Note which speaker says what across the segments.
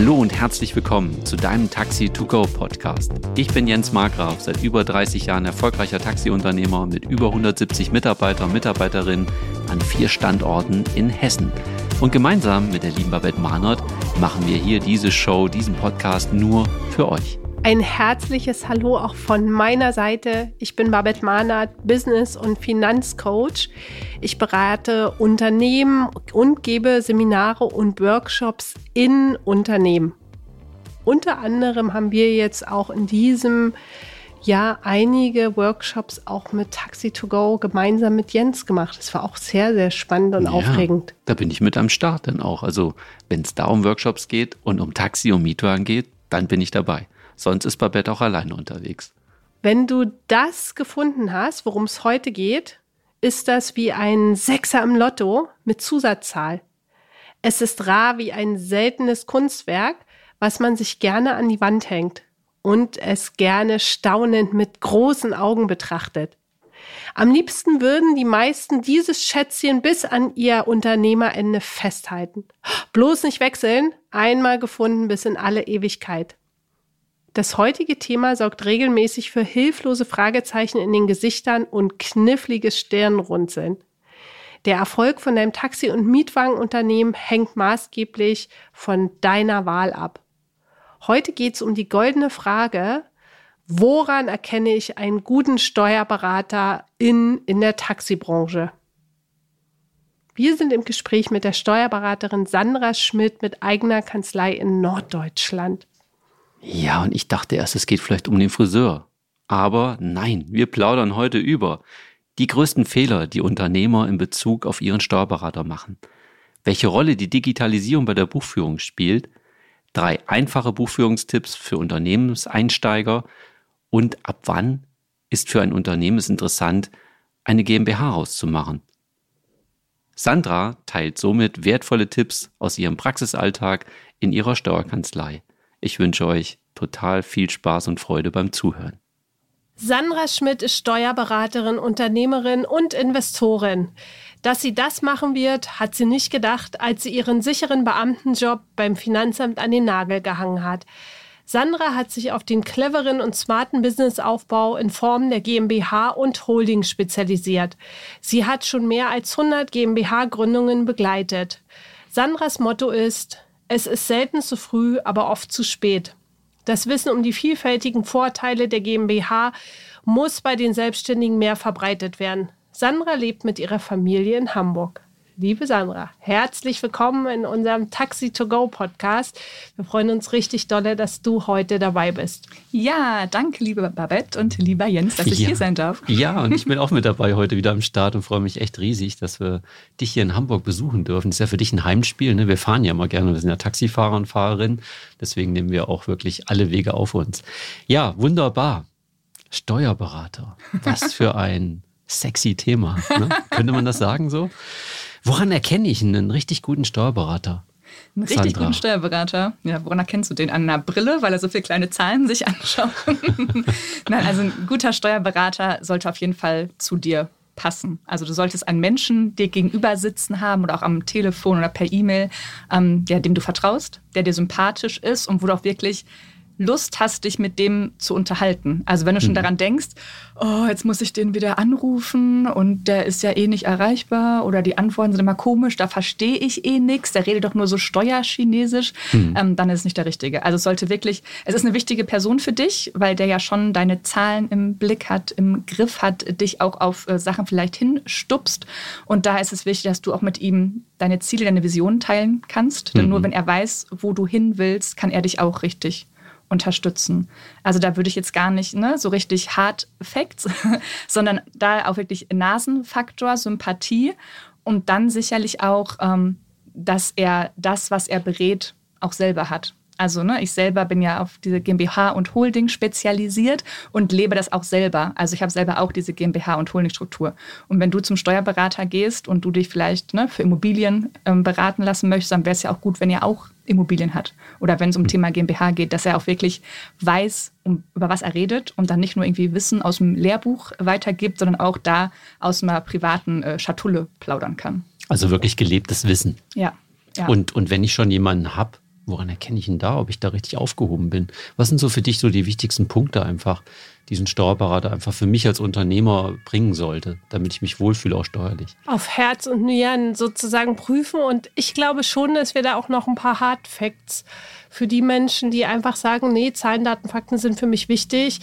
Speaker 1: Hallo und herzlich willkommen zu deinem Taxi to Go Podcast. Ich bin Jens Margraf, seit über 30 Jahren erfolgreicher Taxiunternehmer mit über 170 Mitarbeiter und Mitarbeiterinnen an vier Standorten in Hessen. Und gemeinsam mit der lieben Babette Mahnert machen wir hier diese Show, diesen Podcast nur für euch.
Speaker 2: Ein herzliches Hallo auch von meiner Seite. Ich bin Babette Mahnert, Business- und Finanzcoach. Ich berate Unternehmen und gebe Seminare und Workshops in Unternehmen. Unter anderem haben wir jetzt auch in diesem Jahr einige Workshops auch mit Taxi to Go gemeinsam mit Jens gemacht. Das war auch sehr, sehr spannend und ja, aufregend.
Speaker 1: Da bin ich mit am Start dann auch. Also wenn es da um Workshops geht und um Taxi und Mietwagen geht, dann bin ich dabei. Sonst ist Babette auch alleine unterwegs.
Speaker 2: Wenn du das gefunden hast, worum es heute geht, ist das wie ein Sechser im Lotto mit Zusatzzahl. Es ist rar wie ein seltenes Kunstwerk, was man sich gerne an die Wand hängt und es gerne staunend mit großen Augen betrachtet. Am liebsten würden die meisten dieses Schätzchen bis an ihr Unternehmerende festhalten. Bloß nicht wechseln, einmal gefunden bis in alle Ewigkeit. Das heutige Thema sorgt regelmäßig für hilflose Fragezeichen in den Gesichtern und knifflige Stirnrunzeln. Der Erfolg von deinem Taxi- und Mietwagenunternehmen hängt maßgeblich von deiner Wahl ab. Heute geht es um die goldene Frage, woran erkenne ich einen guten Steuerberater in, in der Taxibranche? Wir sind im Gespräch mit der Steuerberaterin Sandra Schmidt mit eigener Kanzlei in Norddeutschland.
Speaker 1: Ja, und ich dachte erst, es geht vielleicht um den Friseur. Aber nein, wir plaudern heute über die größten Fehler, die Unternehmer in Bezug auf ihren Steuerberater machen. Welche Rolle die Digitalisierung bei der Buchführung spielt. Drei einfache Buchführungstipps für Unternehmenseinsteiger. Und ab wann ist für ein Unternehmen es interessant, eine GmbH auszumachen. Sandra teilt somit wertvolle Tipps aus ihrem Praxisalltag in ihrer Steuerkanzlei. Ich wünsche euch total viel Spaß und Freude beim Zuhören.
Speaker 2: Sandra Schmidt ist Steuerberaterin, Unternehmerin und Investorin. Dass sie das machen wird, hat sie nicht gedacht, als sie ihren sicheren Beamtenjob beim Finanzamt an den Nagel gehangen hat. Sandra hat sich auf den cleveren und smarten Businessaufbau in Form der GmbH und Holding spezialisiert. Sie hat schon mehr als 100 GmbH-Gründungen begleitet. Sandras Motto ist, es ist selten zu früh, aber oft zu spät. Das Wissen um die vielfältigen Vorteile der GmbH muss bei den Selbstständigen mehr verbreitet werden. Sandra lebt mit ihrer Familie in Hamburg. Liebe Sandra, herzlich willkommen in unserem Taxi to Go Podcast. Wir freuen uns richtig dolle, dass du heute dabei bist.
Speaker 3: Ja, danke, liebe Babette und lieber Jens, dass ich
Speaker 1: ja.
Speaker 3: hier sein darf.
Speaker 1: Ja, und ich bin auch mit dabei heute wieder am Start und freue mich echt riesig, dass wir dich hier in Hamburg besuchen dürfen. Das ist ja für dich ein Heimspiel. Ne? Wir fahren ja immer gerne, wir sind ja Taxifahrer und Fahrerinnen. Deswegen nehmen wir auch wirklich alle Wege auf uns. Ja, wunderbar. Steuerberater. Was für ein sexy Thema. Ne? Könnte man das sagen so? Woran erkenne ich einen richtig guten Steuerberater?
Speaker 3: Einen richtig Sandra. guten Steuerberater. Ja, woran erkennst du den? An einer Brille, weil er so viele kleine Zahlen sich anschaut? Nein, also ein guter Steuerberater sollte auf jeden Fall zu dir passen. Also du solltest einen Menschen dir gegenüber sitzen haben oder auch am Telefon oder per E-Mail, ähm, ja, dem du vertraust, der dir sympathisch ist und wo du auch wirklich Lust hast, dich mit dem zu unterhalten. Also wenn du schon mhm. daran denkst, oh, jetzt muss ich den wieder anrufen und der ist ja eh nicht erreichbar oder die Antworten sind immer komisch, da verstehe ich eh nichts, der redet doch nur so Steuerchinesisch, mhm. ähm, dann ist es nicht der Richtige. Also es sollte wirklich, es ist eine wichtige Person für dich, weil der ja schon deine Zahlen im Blick hat, im Griff hat, dich auch auf äh, Sachen vielleicht hinstupst und da ist es wichtig, dass du auch mit ihm deine Ziele, deine Visionen teilen kannst, denn mhm. nur wenn er weiß, wo du hin willst, kann er dich auch richtig unterstützen. Also da würde ich jetzt gar nicht ne, so richtig Hard Facts, sondern da auch wirklich Nasenfaktor, Sympathie und dann sicherlich auch, ähm, dass er das, was er berät, auch selber hat. Also ne, ich selber bin ja auf diese GmbH und Holding spezialisiert und lebe das auch selber. Also ich habe selber auch diese GmbH und Holdingstruktur. Und wenn du zum Steuerberater gehst und du dich vielleicht ne, für Immobilien ähm, beraten lassen möchtest, dann wäre es ja auch gut, wenn ihr auch Immobilien hat. Oder wenn es um Thema GmbH geht, dass er auch wirklich weiß, um, über was er redet und dann nicht nur irgendwie Wissen aus dem Lehrbuch weitergibt, sondern auch da aus einer privaten äh, Schatulle plaudern kann.
Speaker 1: Also wirklich gelebtes Wissen.
Speaker 3: Ja. ja.
Speaker 1: Und, und wenn ich schon jemanden habe, woran erkenne ich denn da, ob ich da richtig aufgehoben bin? Was sind so für dich so die wichtigsten Punkte einfach, diesen Steuerberater einfach für mich als Unternehmer bringen sollte, damit ich mich wohlfühle, auch steuerlich?
Speaker 2: Auf Herz und Nieren sozusagen prüfen. Und ich glaube schon, dass wir da auch noch ein paar Hard Facts für die Menschen, die einfach sagen, nee, Zahlen, Daten, Fakten sind für mich wichtig,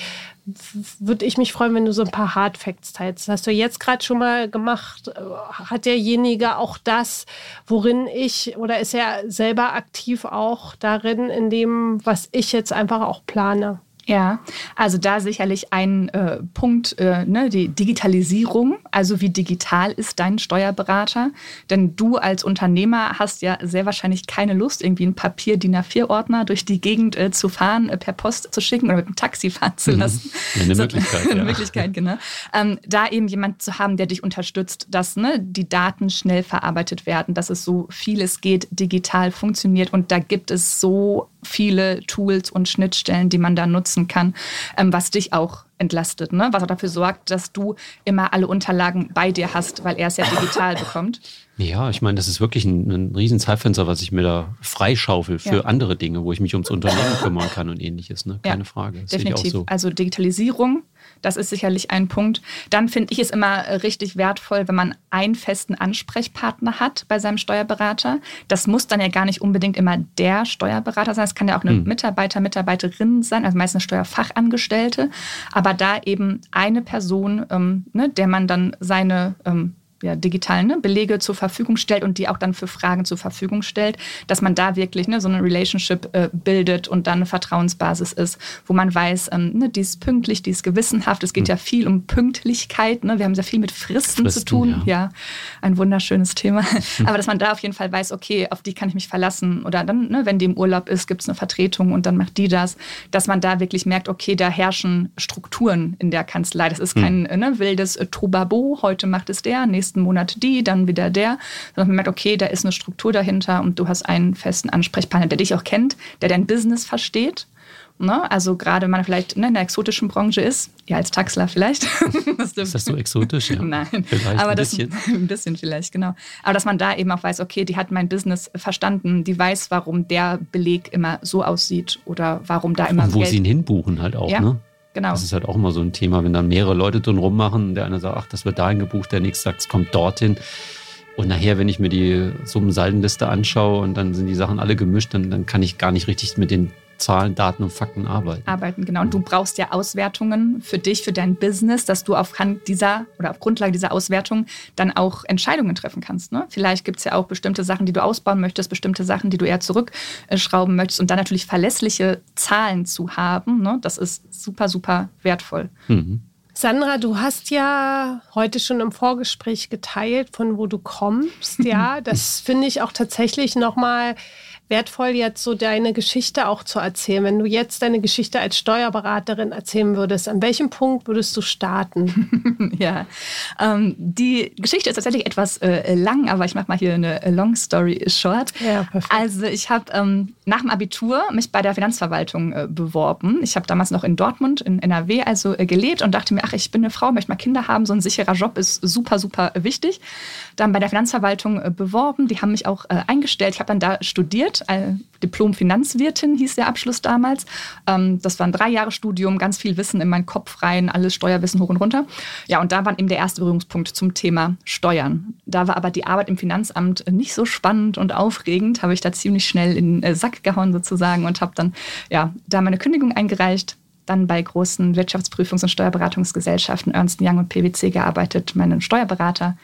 Speaker 2: würde ich mich freuen, wenn du so ein paar Hard Facts teilst. Das hast du jetzt gerade schon mal gemacht. Hat derjenige auch das, worin ich, oder ist er selber aktiv auch darin, in dem, was ich jetzt einfach auch plane?
Speaker 3: Ja, also da sicherlich ein äh, Punkt, äh, ne, die Digitalisierung. Also wie digital ist dein Steuerberater? Denn du als Unternehmer hast ja sehr wahrscheinlich keine Lust, irgendwie einen Papier-DIN A4-Ordner durch die Gegend äh, zu fahren, äh, per Post zu schicken oder mit dem Taxi fahren zu mhm. lassen.
Speaker 1: Ja, eine Möglichkeit.
Speaker 3: eine Möglichkeit, genau. Ähm, da eben jemand zu haben, der dich unterstützt, dass ne, die Daten schnell verarbeitet werden, dass es so vieles geht, digital funktioniert. Und da gibt es so viele Tools und Schnittstellen, die man da nutzen kann, ähm, was dich auch entlastet, ne? was auch dafür sorgt, dass du immer alle Unterlagen bei dir hast, weil er es ja digital bekommt.
Speaker 1: Ja, ich meine, das ist wirklich ein, ein riesen Zeitfenster, was ich mir da freischaufel für ja. andere Dinge, wo ich mich ums Unternehmen kümmern kann und ähnliches. Ne? Keine ja, Frage.
Speaker 3: Das definitiv. So. Also Digitalisierung das ist sicherlich ein Punkt. Dann finde ich es immer äh, richtig wertvoll, wenn man einen festen Ansprechpartner hat bei seinem Steuerberater. Das muss dann ja gar nicht unbedingt immer der Steuerberater sein. Es kann ja auch eine hm. Mitarbeiter, Mitarbeiterin sein, also meistens Steuerfachangestellte. Aber da eben eine Person, ähm, ne, der man dann seine ähm, ja, digitalen ne, Belege zur Verfügung stellt und die auch dann für Fragen zur Verfügung stellt, dass man da wirklich ne, so eine Relationship äh, bildet und dann eine Vertrauensbasis ist, wo man weiß, ähm, ne, die ist pünktlich, die ist gewissenhaft. Es geht mhm. ja viel um Pünktlichkeit. Ne? Wir haben sehr viel mit Fristen, Fristen zu tun. Ja. ja. ein wunderschönes Thema. Mhm. Aber dass man da auf jeden Fall weiß, okay, auf die kann ich mich verlassen. Oder dann, ne, wenn die im Urlaub ist, gibt es eine Vertretung und dann macht die das. Dass man da wirklich merkt, okay, da herrschen Strukturen in der Kanzlei. Das ist kein mhm. ne, wildes äh, Tobabo, heute macht es der, nächsten nächsten Monat die, dann wieder der. Sondern man merkt, okay, da ist eine Struktur dahinter und du hast einen festen Ansprechpartner, der dich auch kennt, der dein Business versteht. Ne? Also gerade wenn man vielleicht ne, in der exotischen Branche ist, ja als Taxler vielleicht.
Speaker 1: das ist das so exotisch? Ja.
Speaker 3: Nein, vielleicht aber ein bisschen. Das, ein bisschen vielleicht, genau. Aber dass man da eben auch weiß, okay, die hat mein Business verstanden, die weiß, warum der Beleg immer so aussieht oder warum da immer
Speaker 1: Und wo Geld sie ihn hinbuchen halt auch, ja. ne? Genau. Das ist halt auch immer so ein Thema, wenn dann mehrere Leute drin rummachen. Der eine sagt, ach, das wird dahin gebucht, der nächste sagt, es kommt dorthin. Und nachher, wenn ich mir die Summensaldenliste anschaue und dann sind die Sachen alle gemischt, dann, dann kann ich gar nicht richtig mit den Zahlen, Daten und Fakten arbeiten.
Speaker 3: Arbeiten, genau. Und du brauchst ja Auswertungen für dich, für dein Business, dass du aufgrund dieser oder auf Grundlage dieser Auswertung dann auch Entscheidungen treffen kannst. Ne? Vielleicht gibt es ja auch bestimmte Sachen, die du ausbauen möchtest, bestimmte Sachen, die du eher zurückschrauben möchtest und dann natürlich verlässliche Zahlen zu haben. Ne? Das ist super, super wertvoll. Mhm.
Speaker 2: Sandra, du hast ja heute schon im Vorgespräch geteilt, von wo du kommst. Ja, das finde ich auch tatsächlich nochmal wertvoll, jetzt so deine Geschichte auch zu erzählen. Wenn du jetzt deine Geschichte als Steuerberaterin erzählen würdest, an welchem Punkt würdest du starten?
Speaker 3: ja, ähm, die Geschichte ist tatsächlich etwas äh, lang, aber ich mache mal hier eine Long Story Short. Ja, perfekt. Also ich habe ähm, nach dem Abitur mich bei der Finanzverwaltung äh, beworben. Ich habe damals noch in Dortmund, in NRW, also äh, gelebt und dachte mir, ach, ich bin eine Frau, möchte mal Kinder haben, so ein sicherer Job ist super, super wichtig. Dann bei der Finanzverwaltung äh, beworben, die haben mich auch äh, eingestellt. Ich habe dann da studiert studiert, Diplom-Finanzwirtin hieß der Abschluss damals. Ähm, das war ein drei Jahre Studium, ganz viel Wissen in meinen Kopf rein, alles Steuerwissen hoch und runter. Ja, und da war eben der erste Berührungspunkt zum Thema Steuern. Da war aber die Arbeit im Finanzamt nicht so spannend und aufregend, habe ich da ziemlich schnell in den Sack gehauen sozusagen und habe dann ja, da meine Kündigung eingereicht dann bei großen Wirtschaftsprüfungs- und Steuerberatungsgesellschaften Ernst Young und PwC gearbeitet, meinen Steuerberater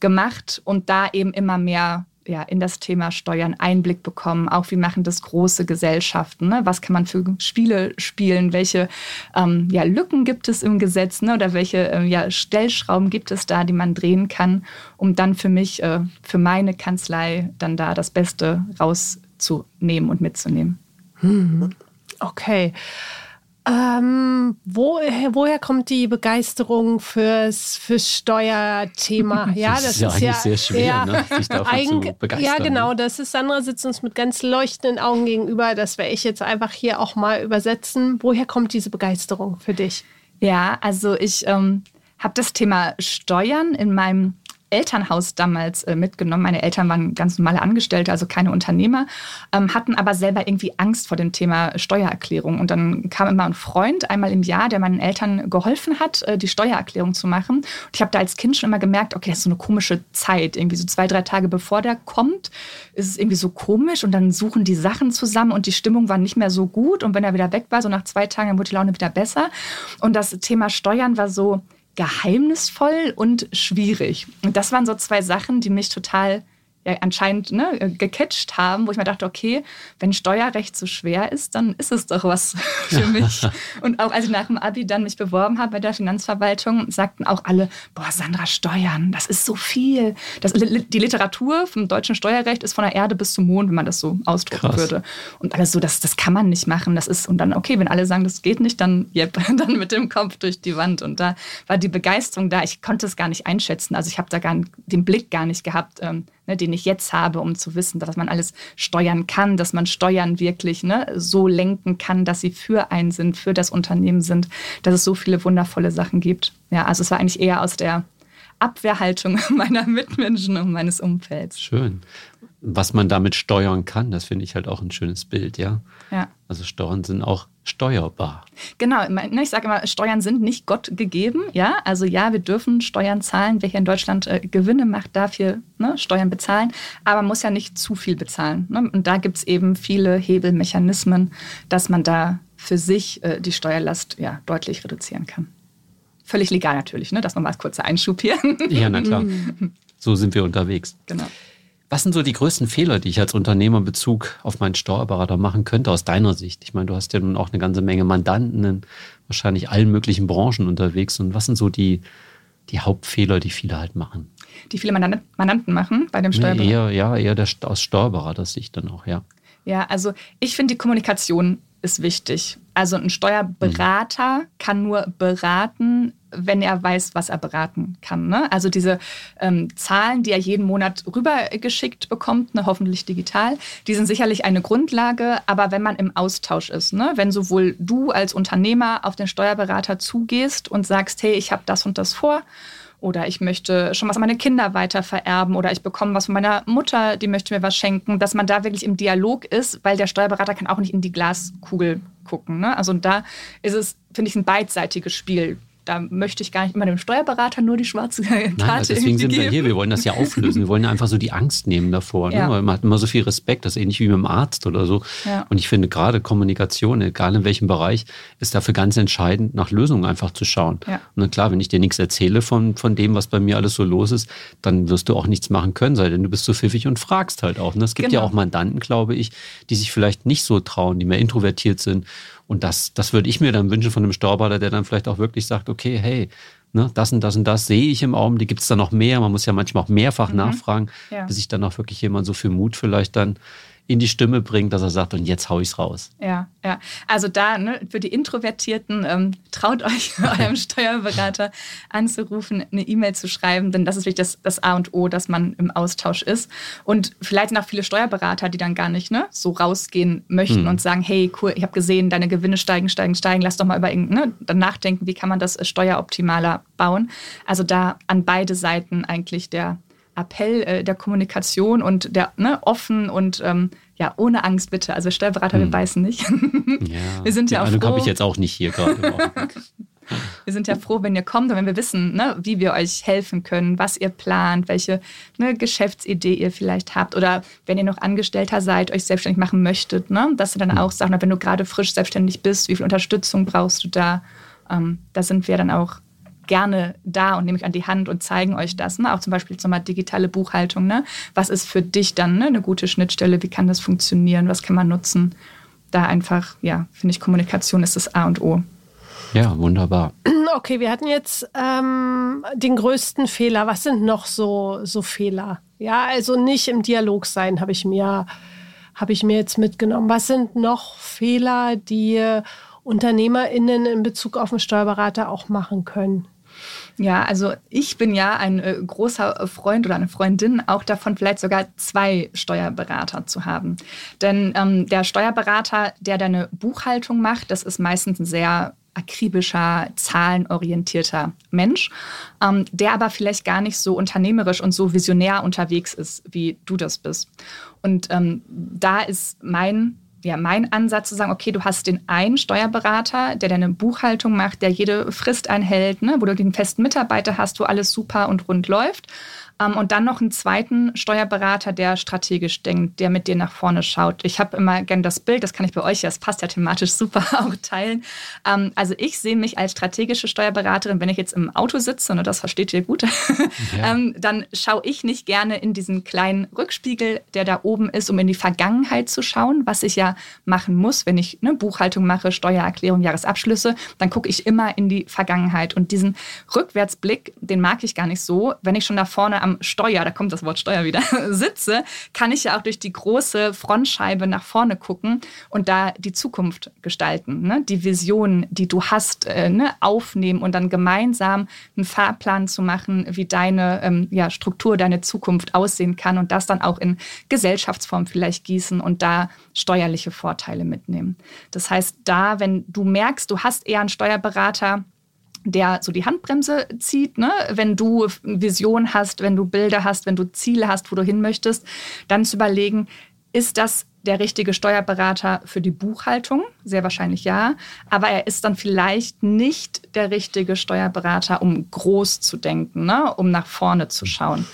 Speaker 3: gemacht und da eben immer mehr ja, in das Thema Steuern Einblick bekommen. Auch wie machen das große Gesellschaften? Ne? Was kann man für Spiele spielen? Welche ähm, ja, Lücken gibt es im Gesetz? Ne? Oder welche äh, ja, Stellschrauben gibt es da, die man drehen kann, um dann für mich, äh, für meine Kanzlei, dann da das Beste rauszunehmen und mitzunehmen?
Speaker 2: Hm. Okay. Ähm, wo, woher kommt die Begeisterung fürs, fürs Steuerthema?
Speaker 1: Ja, das, das ist, ja ist ja sehr schwer, ja, ne, sich dafür zu begeistern.
Speaker 2: Ja, genau, das ist, Sandra sitzt uns mit ganz leuchtenden Augen gegenüber. Das werde ich jetzt einfach hier auch mal übersetzen. Woher kommt diese Begeisterung für dich?
Speaker 3: Ja, also ich ähm, habe das Thema Steuern in meinem Elternhaus damals äh, mitgenommen. Meine Eltern waren ganz normale Angestellte, also keine Unternehmer, ähm, hatten aber selber irgendwie Angst vor dem Thema Steuererklärung. Und dann kam immer ein Freund einmal im Jahr, der meinen Eltern geholfen hat, äh, die Steuererklärung zu machen. Und ich habe da als Kind schon immer gemerkt, okay, das ist so eine komische Zeit. Irgendwie so zwei, drei Tage bevor der kommt, ist es irgendwie so komisch und dann suchen die Sachen zusammen und die Stimmung war nicht mehr so gut. Und wenn er wieder weg war, so nach zwei Tagen, dann wurde die Laune wieder besser. Und das Thema Steuern war so geheimnisvoll und schwierig. Und das waren so zwei Sachen, die mich total ja anscheinend ne, äh, gecatcht haben, wo ich mir dachte, okay, wenn Steuerrecht so schwer ist, dann ist es doch was für mich. und auch als ich nach dem Abi dann mich beworben habe bei der Finanzverwaltung, sagten auch alle, boah, Sandra, Steuern, das ist so viel. Das, die Literatur vom deutschen Steuerrecht ist von der Erde bis zum Mond, wenn man das so ausdrucken Krass. würde. Und alles so, das, das kann man nicht machen. Das ist, und dann, okay, wenn alle sagen, das geht nicht, dann, yep, dann mit dem Kopf durch die Wand. Und da war die Begeisterung da. Ich konnte es gar nicht einschätzen. Also ich habe da gar den Blick gar nicht gehabt, ähm, ne, den ich jetzt habe, um zu wissen, dass man alles steuern kann, dass man Steuern wirklich ne, so lenken kann, dass sie für einen sind, für das Unternehmen sind, dass es so viele wundervolle Sachen gibt. Ja, also es war eigentlich eher aus der Abwehrhaltung meiner Mitmenschen und meines Umfelds.
Speaker 1: Schön. Was man damit steuern kann, das finde ich halt auch ein schönes Bild, ja.
Speaker 3: Ja.
Speaker 1: Also Steuern sind auch steuerbar.
Speaker 3: Genau, ne, ich sage immer, Steuern sind nicht Gott gegeben. Ja, also ja, wir dürfen Steuern zahlen. Wer hier in Deutschland äh, Gewinne macht, darf hier ne, Steuern bezahlen. Aber man muss ja nicht zu viel bezahlen. Ne? Und da gibt es eben viele Hebelmechanismen, dass man da für sich äh, die Steuerlast ja, deutlich reduzieren kann. Völlig legal natürlich, ne? das nochmal als kurzer Einschub hier.
Speaker 1: Ja, na klar. So sind wir unterwegs.
Speaker 3: Genau.
Speaker 1: Was sind so die größten Fehler, die ich als Unternehmer in Bezug auf meinen Steuerberater machen könnte, aus deiner Sicht? Ich meine, du hast ja nun auch eine ganze Menge Mandanten in wahrscheinlich allen möglichen Branchen unterwegs. Und was sind so die, die Hauptfehler, die viele halt machen?
Speaker 3: Die viele Mandanten machen bei dem Steuerberater?
Speaker 1: Nee, eher, ja, eher der, aus Steuerberatersicht dann auch, ja.
Speaker 3: Ja, also ich finde die Kommunikation ist wichtig. Also ein Steuerberater mhm. kann nur beraten, wenn er weiß, was er beraten kann. Ne? Also diese ähm, Zahlen, die er jeden Monat rübergeschickt bekommt, ne, hoffentlich digital, die sind sicherlich eine Grundlage, aber wenn man im Austausch ist, ne? wenn sowohl du als Unternehmer auf den Steuerberater zugehst und sagst, hey, ich habe das und das vor, oder ich möchte schon was an meine Kinder weiter vererben oder ich bekomme was von meiner Mutter, die möchte mir was schenken, dass man da wirklich im Dialog ist, weil der Steuerberater kann auch nicht in die Glaskugel gucken. Ne? Also da ist es, finde ich, ein beidseitiges Spiel da möchte ich gar nicht immer dem Steuerberater nur die schwarze Karte Nein, also
Speaker 1: deswegen sind
Speaker 3: wir
Speaker 1: geben. hier, wir wollen das ja auflösen. Wir wollen ja einfach so die Angst nehmen davor. Ne? Ja. Weil man hat immer so viel Respekt, das ist ähnlich wie mit dem Arzt oder so. Ja. Und ich finde gerade Kommunikation, egal in welchem Bereich, ist dafür ganz entscheidend, nach Lösungen einfach zu schauen. Ja. Und klar, wenn ich dir nichts erzähle von, von dem, was bei mir alles so los ist, dann wirst du auch nichts machen können, sei denn du bist so pfiffig und fragst halt auch. Und ne? es gibt genau. ja auch Mandanten, glaube ich, die sich vielleicht nicht so trauen, die mehr introvertiert sind und das, das würde ich mir dann wünschen von einem Steuerberater, der dann vielleicht auch wirklich sagt, okay, hey, ne, das und das und das sehe ich im Augenblick, gibt es da noch mehr? Man muss ja manchmal auch mehrfach mhm. nachfragen, ja. bis sich dann auch wirklich jemand so viel Mut vielleicht dann in die Stimme bringt, dass er sagt, und jetzt hau ich's raus.
Speaker 3: Ja, ja. Also da, ne, für die Introvertierten, ähm, traut euch, eurem Steuerberater anzurufen, eine E-Mail zu schreiben, denn das ist wirklich das, das A und O, dass man im Austausch ist. Und vielleicht sind auch viele Steuerberater, die dann gar nicht ne, so rausgehen möchten hm. und sagen, hey, cool, ich habe gesehen, deine Gewinne steigen, steigen, steigen, lass doch mal über ne, dann nachdenken, wie kann man das steueroptimaler bauen. Also da an beide Seiten eigentlich der Appell äh, der Kommunikation und der ne, offen und ähm, ja, ohne Angst bitte. Also Steuerberater, hm. wir beißen nicht.
Speaker 1: ja, wir sind ja, ja auch habe ich jetzt auch nicht hier gerade.
Speaker 3: wir sind ja froh, wenn ihr kommt und wenn wir wissen, ne, wie wir euch helfen können, was ihr plant, welche ne, Geschäftsidee ihr vielleicht habt oder wenn ihr noch Angestellter seid, euch selbstständig machen möchtet, ne, dass ihr dann hm. auch sagt, wenn du gerade frisch selbstständig bist, wie viel Unterstützung brauchst du da? Ähm, da sind wir dann auch gerne da und nehme ich an die Hand und zeigen euch das. Ne? Auch zum Beispiel zum digitale Buchhaltung. Ne? Was ist für dich dann ne, eine gute Schnittstelle? Wie kann das funktionieren? Was kann man nutzen? Da einfach, ja, finde ich, Kommunikation ist das A und O.
Speaker 1: Ja, wunderbar.
Speaker 2: Okay, wir hatten jetzt ähm, den größten Fehler. Was sind noch so, so Fehler? Ja, also nicht im Dialog sein, habe ich mir habe ich mir jetzt mitgenommen. Was sind noch Fehler, die UnternehmerInnen in Bezug auf den Steuerberater auch machen können?
Speaker 3: Ja, also ich bin ja ein äh, großer Freund oder eine Freundin auch davon, vielleicht sogar zwei Steuerberater zu haben. Denn ähm, der Steuerberater, der deine Buchhaltung macht, das ist meistens ein sehr akribischer, zahlenorientierter Mensch, ähm, der aber vielleicht gar nicht so unternehmerisch und so visionär unterwegs ist, wie du das bist. Und ähm, da ist mein ja, mein Ansatz zu sagen, okay, du hast den einen Steuerberater, der deine Buchhaltung macht, der jede Frist einhält, ne, wo du den festen Mitarbeiter hast, wo alles super und rund läuft. Ähm, und dann noch einen zweiten Steuerberater, der strategisch denkt, der mit dir nach vorne schaut. Ich habe immer gern das Bild, das kann ich bei euch, das passt ja thematisch super auch teilen. Ähm, also ich sehe mich als strategische Steuerberaterin, wenn ich jetzt im Auto sitze, und das versteht ihr gut, ja. ähm, dann schaue ich nicht gerne in diesen kleinen Rückspiegel, der da oben ist, um in die Vergangenheit zu schauen, was ich ja machen muss, wenn ich eine Buchhaltung mache, Steuererklärung, Jahresabschlüsse, dann gucke ich immer in die Vergangenheit. Und diesen Rückwärtsblick, den mag ich gar nicht so, wenn ich schon da vorne am Steuer, da kommt das Wort Steuer wieder, sitze, kann ich ja auch durch die große Frontscheibe nach vorne gucken und da die Zukunft gestalten, ne? die Vision, die du hast, äh, ne? aufnehmen und dann gemeinsam einen Fahrplan zu machen, wie deine ähm, ja, Struktur, deine Zukunft aussehen kann und das dann auch in Gesellschaftsform vielleicht gießen und da steuerliche Vorteile mitnehmen. Das heißt, da, wenn du merkst, du hast eher einen Steuerberater, der so die Handbremse zieht. Ne? Wenn du Vision hast, wenn du Bilder hast, wenn du Ziele hast, wo du hin möchtest, dann zu überlegen, ist das der richtige Steuerberater für die Buchhaltung? Sehr wahrscheinlich ja. Aber er ist dann vielleicht nicht der richtige Steuerberater, um groß zu denken, ne? um nach vorne zu schauen.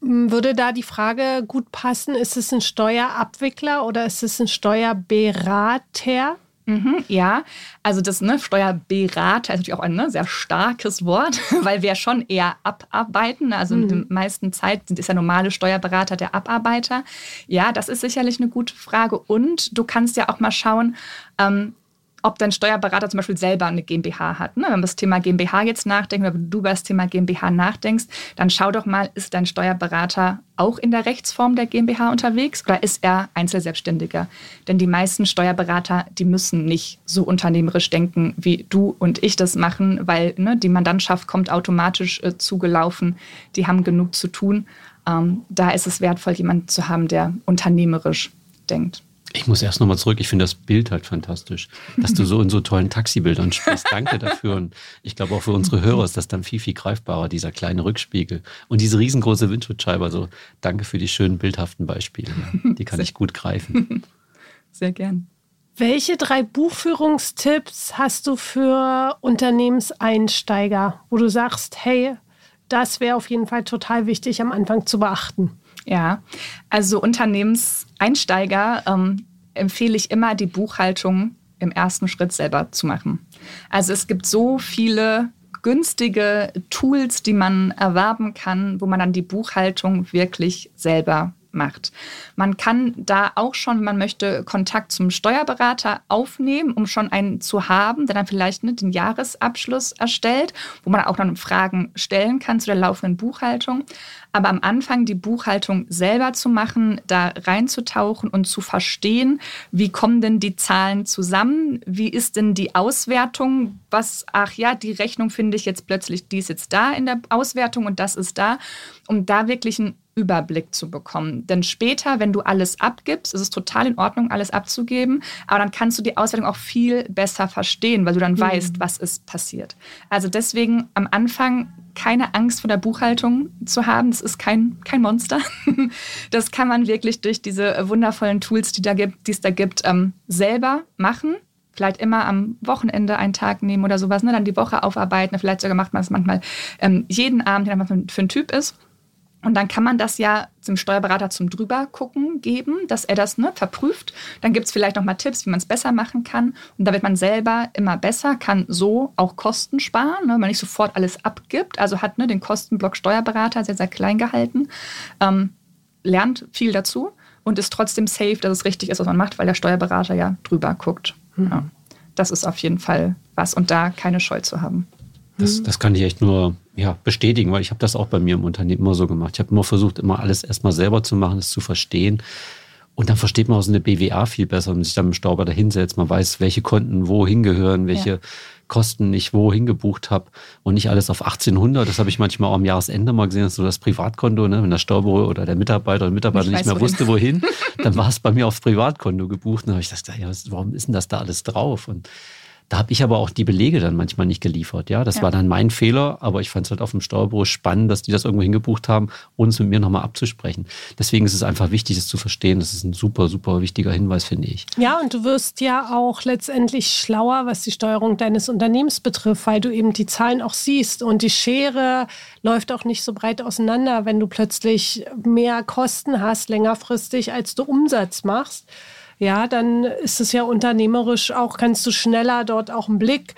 Speaker 2: Würde da die Frage gut passen, ist es ein Steuerabwickler oder ist es ein Steuerberater?
Speaker 3: Mhm, ja, also das ne, Steuerberater ist natürlich auch ein ne, sehr starkes Wort, weil wir schon eher abarbeiten. Also mhm. in der meisten Zeit ist der normale Steuerberater der Abarbeiter. Ja, das ist sicherlich eine gute Frage. Und du kannst ja auch mal schauen, ähm, ob dein Steuerberater zum Beispiel selber eine GmbH hat. Ne? Wenn wir das Thema GmbH jetzt nachdenken, wenn du über das Thema GmbH nachdenkst, dann schau doch mal, ist dein Steuerberater auch in der Rechtsform der GmbH unterwegs oder ist er Einzelselbstständiger? Denn die meisten Steuerberater, die müssen nicht so unternehmerisch denken, wie du und ich das machen, weil ne, die Mandantschaft kommt automatisch äh, zugelaufen. Die haben genug zu tun. Ähm, da ist es wertvoll, jemanden zu haben, der unternehmerisch denkt.
Speaker 1: Ich muss erst nochmal zurück. Ich finde das Bild halt fantastisch, dass du so in so tollen Taxibildern sprichst. Danke dafür. Und ich glaube auch für unsere Hörer ist das dann viel, viel greifbarer, dieser kleine Rückspiegel. Und diese riesengroße Windschutzscheibe. Also danke für die schönen bildhaften Beispiele. Die kann ich gut greifen.
Speaker 3: Sehr gern.
Speaker 2: Welche drei Buchführungstipps hast du für Unternehmenseinsteiger, wo du sagst, hey, das wäre auf jeden Fall total wichtig am Anfang zu beachten?
Speaker 3: Ja, also Unternehmenseinsteiger ähm, empfehle ich immer, die Buchhaltung im ersten Schritt selber zu machen. Also es gibt so viele günstige Tools, die man erwerben kann, wo man dann die Buchhaltung wirklich selber macht. Man kann da auch schon, wenn man möchte, Kontakt zum Steuerberater aufnehmen, um schon einen zu haben, der dann vielleicht ne, den Jahresabschluss erstellt, wo man auch dann Fragen stellen kann zu der laufenden Buchhaltung. Aber am Anfang die Buchhaltung selber zu machen, da reinzutauchen und zu verstehen, wie kommen denn die Zahlen zusammen? Wie ist denn die Auswertung? Was, ach ja, die Rechnung finde ich jetzt plötzlich, die ist jetzt da in der Auswertung und das ist da, um da wirklich einen Überblick zu bekommen. Denn später, wenn du alles abgibst, ist es total in Ordnung, alles abzugeben, aber dann kannst du die Auswertung auch viel besser verstehen, weil du dann mhm. weißt, was ist passiert. Also deswegen am Anfang keine Angst vor der Buchhaltung zu haben. Das ist kein, kein Monster. Das kann man wirklich durch diese wundervollen Tools, die, da gibt, die es da gibt, ähm, selber machen vielleicht immer am Wochenende einen Tag nehmen oder sowas, ne? dann die Woche aufarbeiten. Vielleicht sogar macht man es manchmal ähm, jeden Abend, je nachdem, was für ein Typ ist. Und dann kann man das ja zum Steuerberater zum Drübergucken geben, dass er das ne, verprüft. Dann gibt es vielleicht nochmal Tipps, wie man es besser machen kann. Und da wird man selber immer besser, kann so auch Kosten sparen, ne, wenn man nicht sofort alles abgibt. Also hat ne, den Kostenblock Steuerberater sehr, sehr klein gehalten, ähm, lernt viel dazu und ist trotzdem safe, dass es richtig ist, was man macht, weil der Steuerberater ja drüber guckt. Mhm. Ja. Das ist auf jeden Fall was und da keine Scheu zu haben.
Speaker 1: Das, das kann ich echt nur ja, bestätigen, weil ich habe das auch bei mir im Unternehmen immer so gemacht. Ich habe immer versucht, immer alles erstmal selber zu machen, es zu verstehen. Und dann versteht man auch so eine BWA viel besser, wenn man sich dann im Stauber da hinsetzt. Man weiß, welche Konten wo hingehören, welche ja. Kosten ich wo hingebucht habe und nicht alles auf 1800. Das habe ich manchmal auch am Jahresende mal gesehen, so das Privatkonto, ne? wenn der Stauber oder der Mitarbeiter oder Mitarbeiter nicht, nicht mehr wohin. wusste, wohin, dann war es bei mir aufs Privatkonto gebucht. Und dann habe ich gedacht, ja, warum ist denn das da alles drauf? Und Da habe ich aber auch die Belege dann manchmal nicht geliefert. Ja, das ja. war dann mein Fehler, aber ich fand es halt auf dem Steuerbüro spannend, dass die das irgendwo hingebucht haben, ohne es mit mir nochmal abzusprechen. Deswegen ist es einfach wichtig, das zu verstehen. Das ist ein super, super wichtiger Hinweis, finde ich.
Speaker 2: Ja, und du wirst ja auch letztendlich schlauer, was die Steuerung deines Unternehmens betrifft, weil du eben die Zahlen auch siehst und die Schere läuft auch nicht so breit auseinander, wenn du plötzlich mehr Kosten hast längerfristig, als du Umsatz machst ja, dann ist es ja unternehmerisch auch, kannst du schneller dort auch einen Blick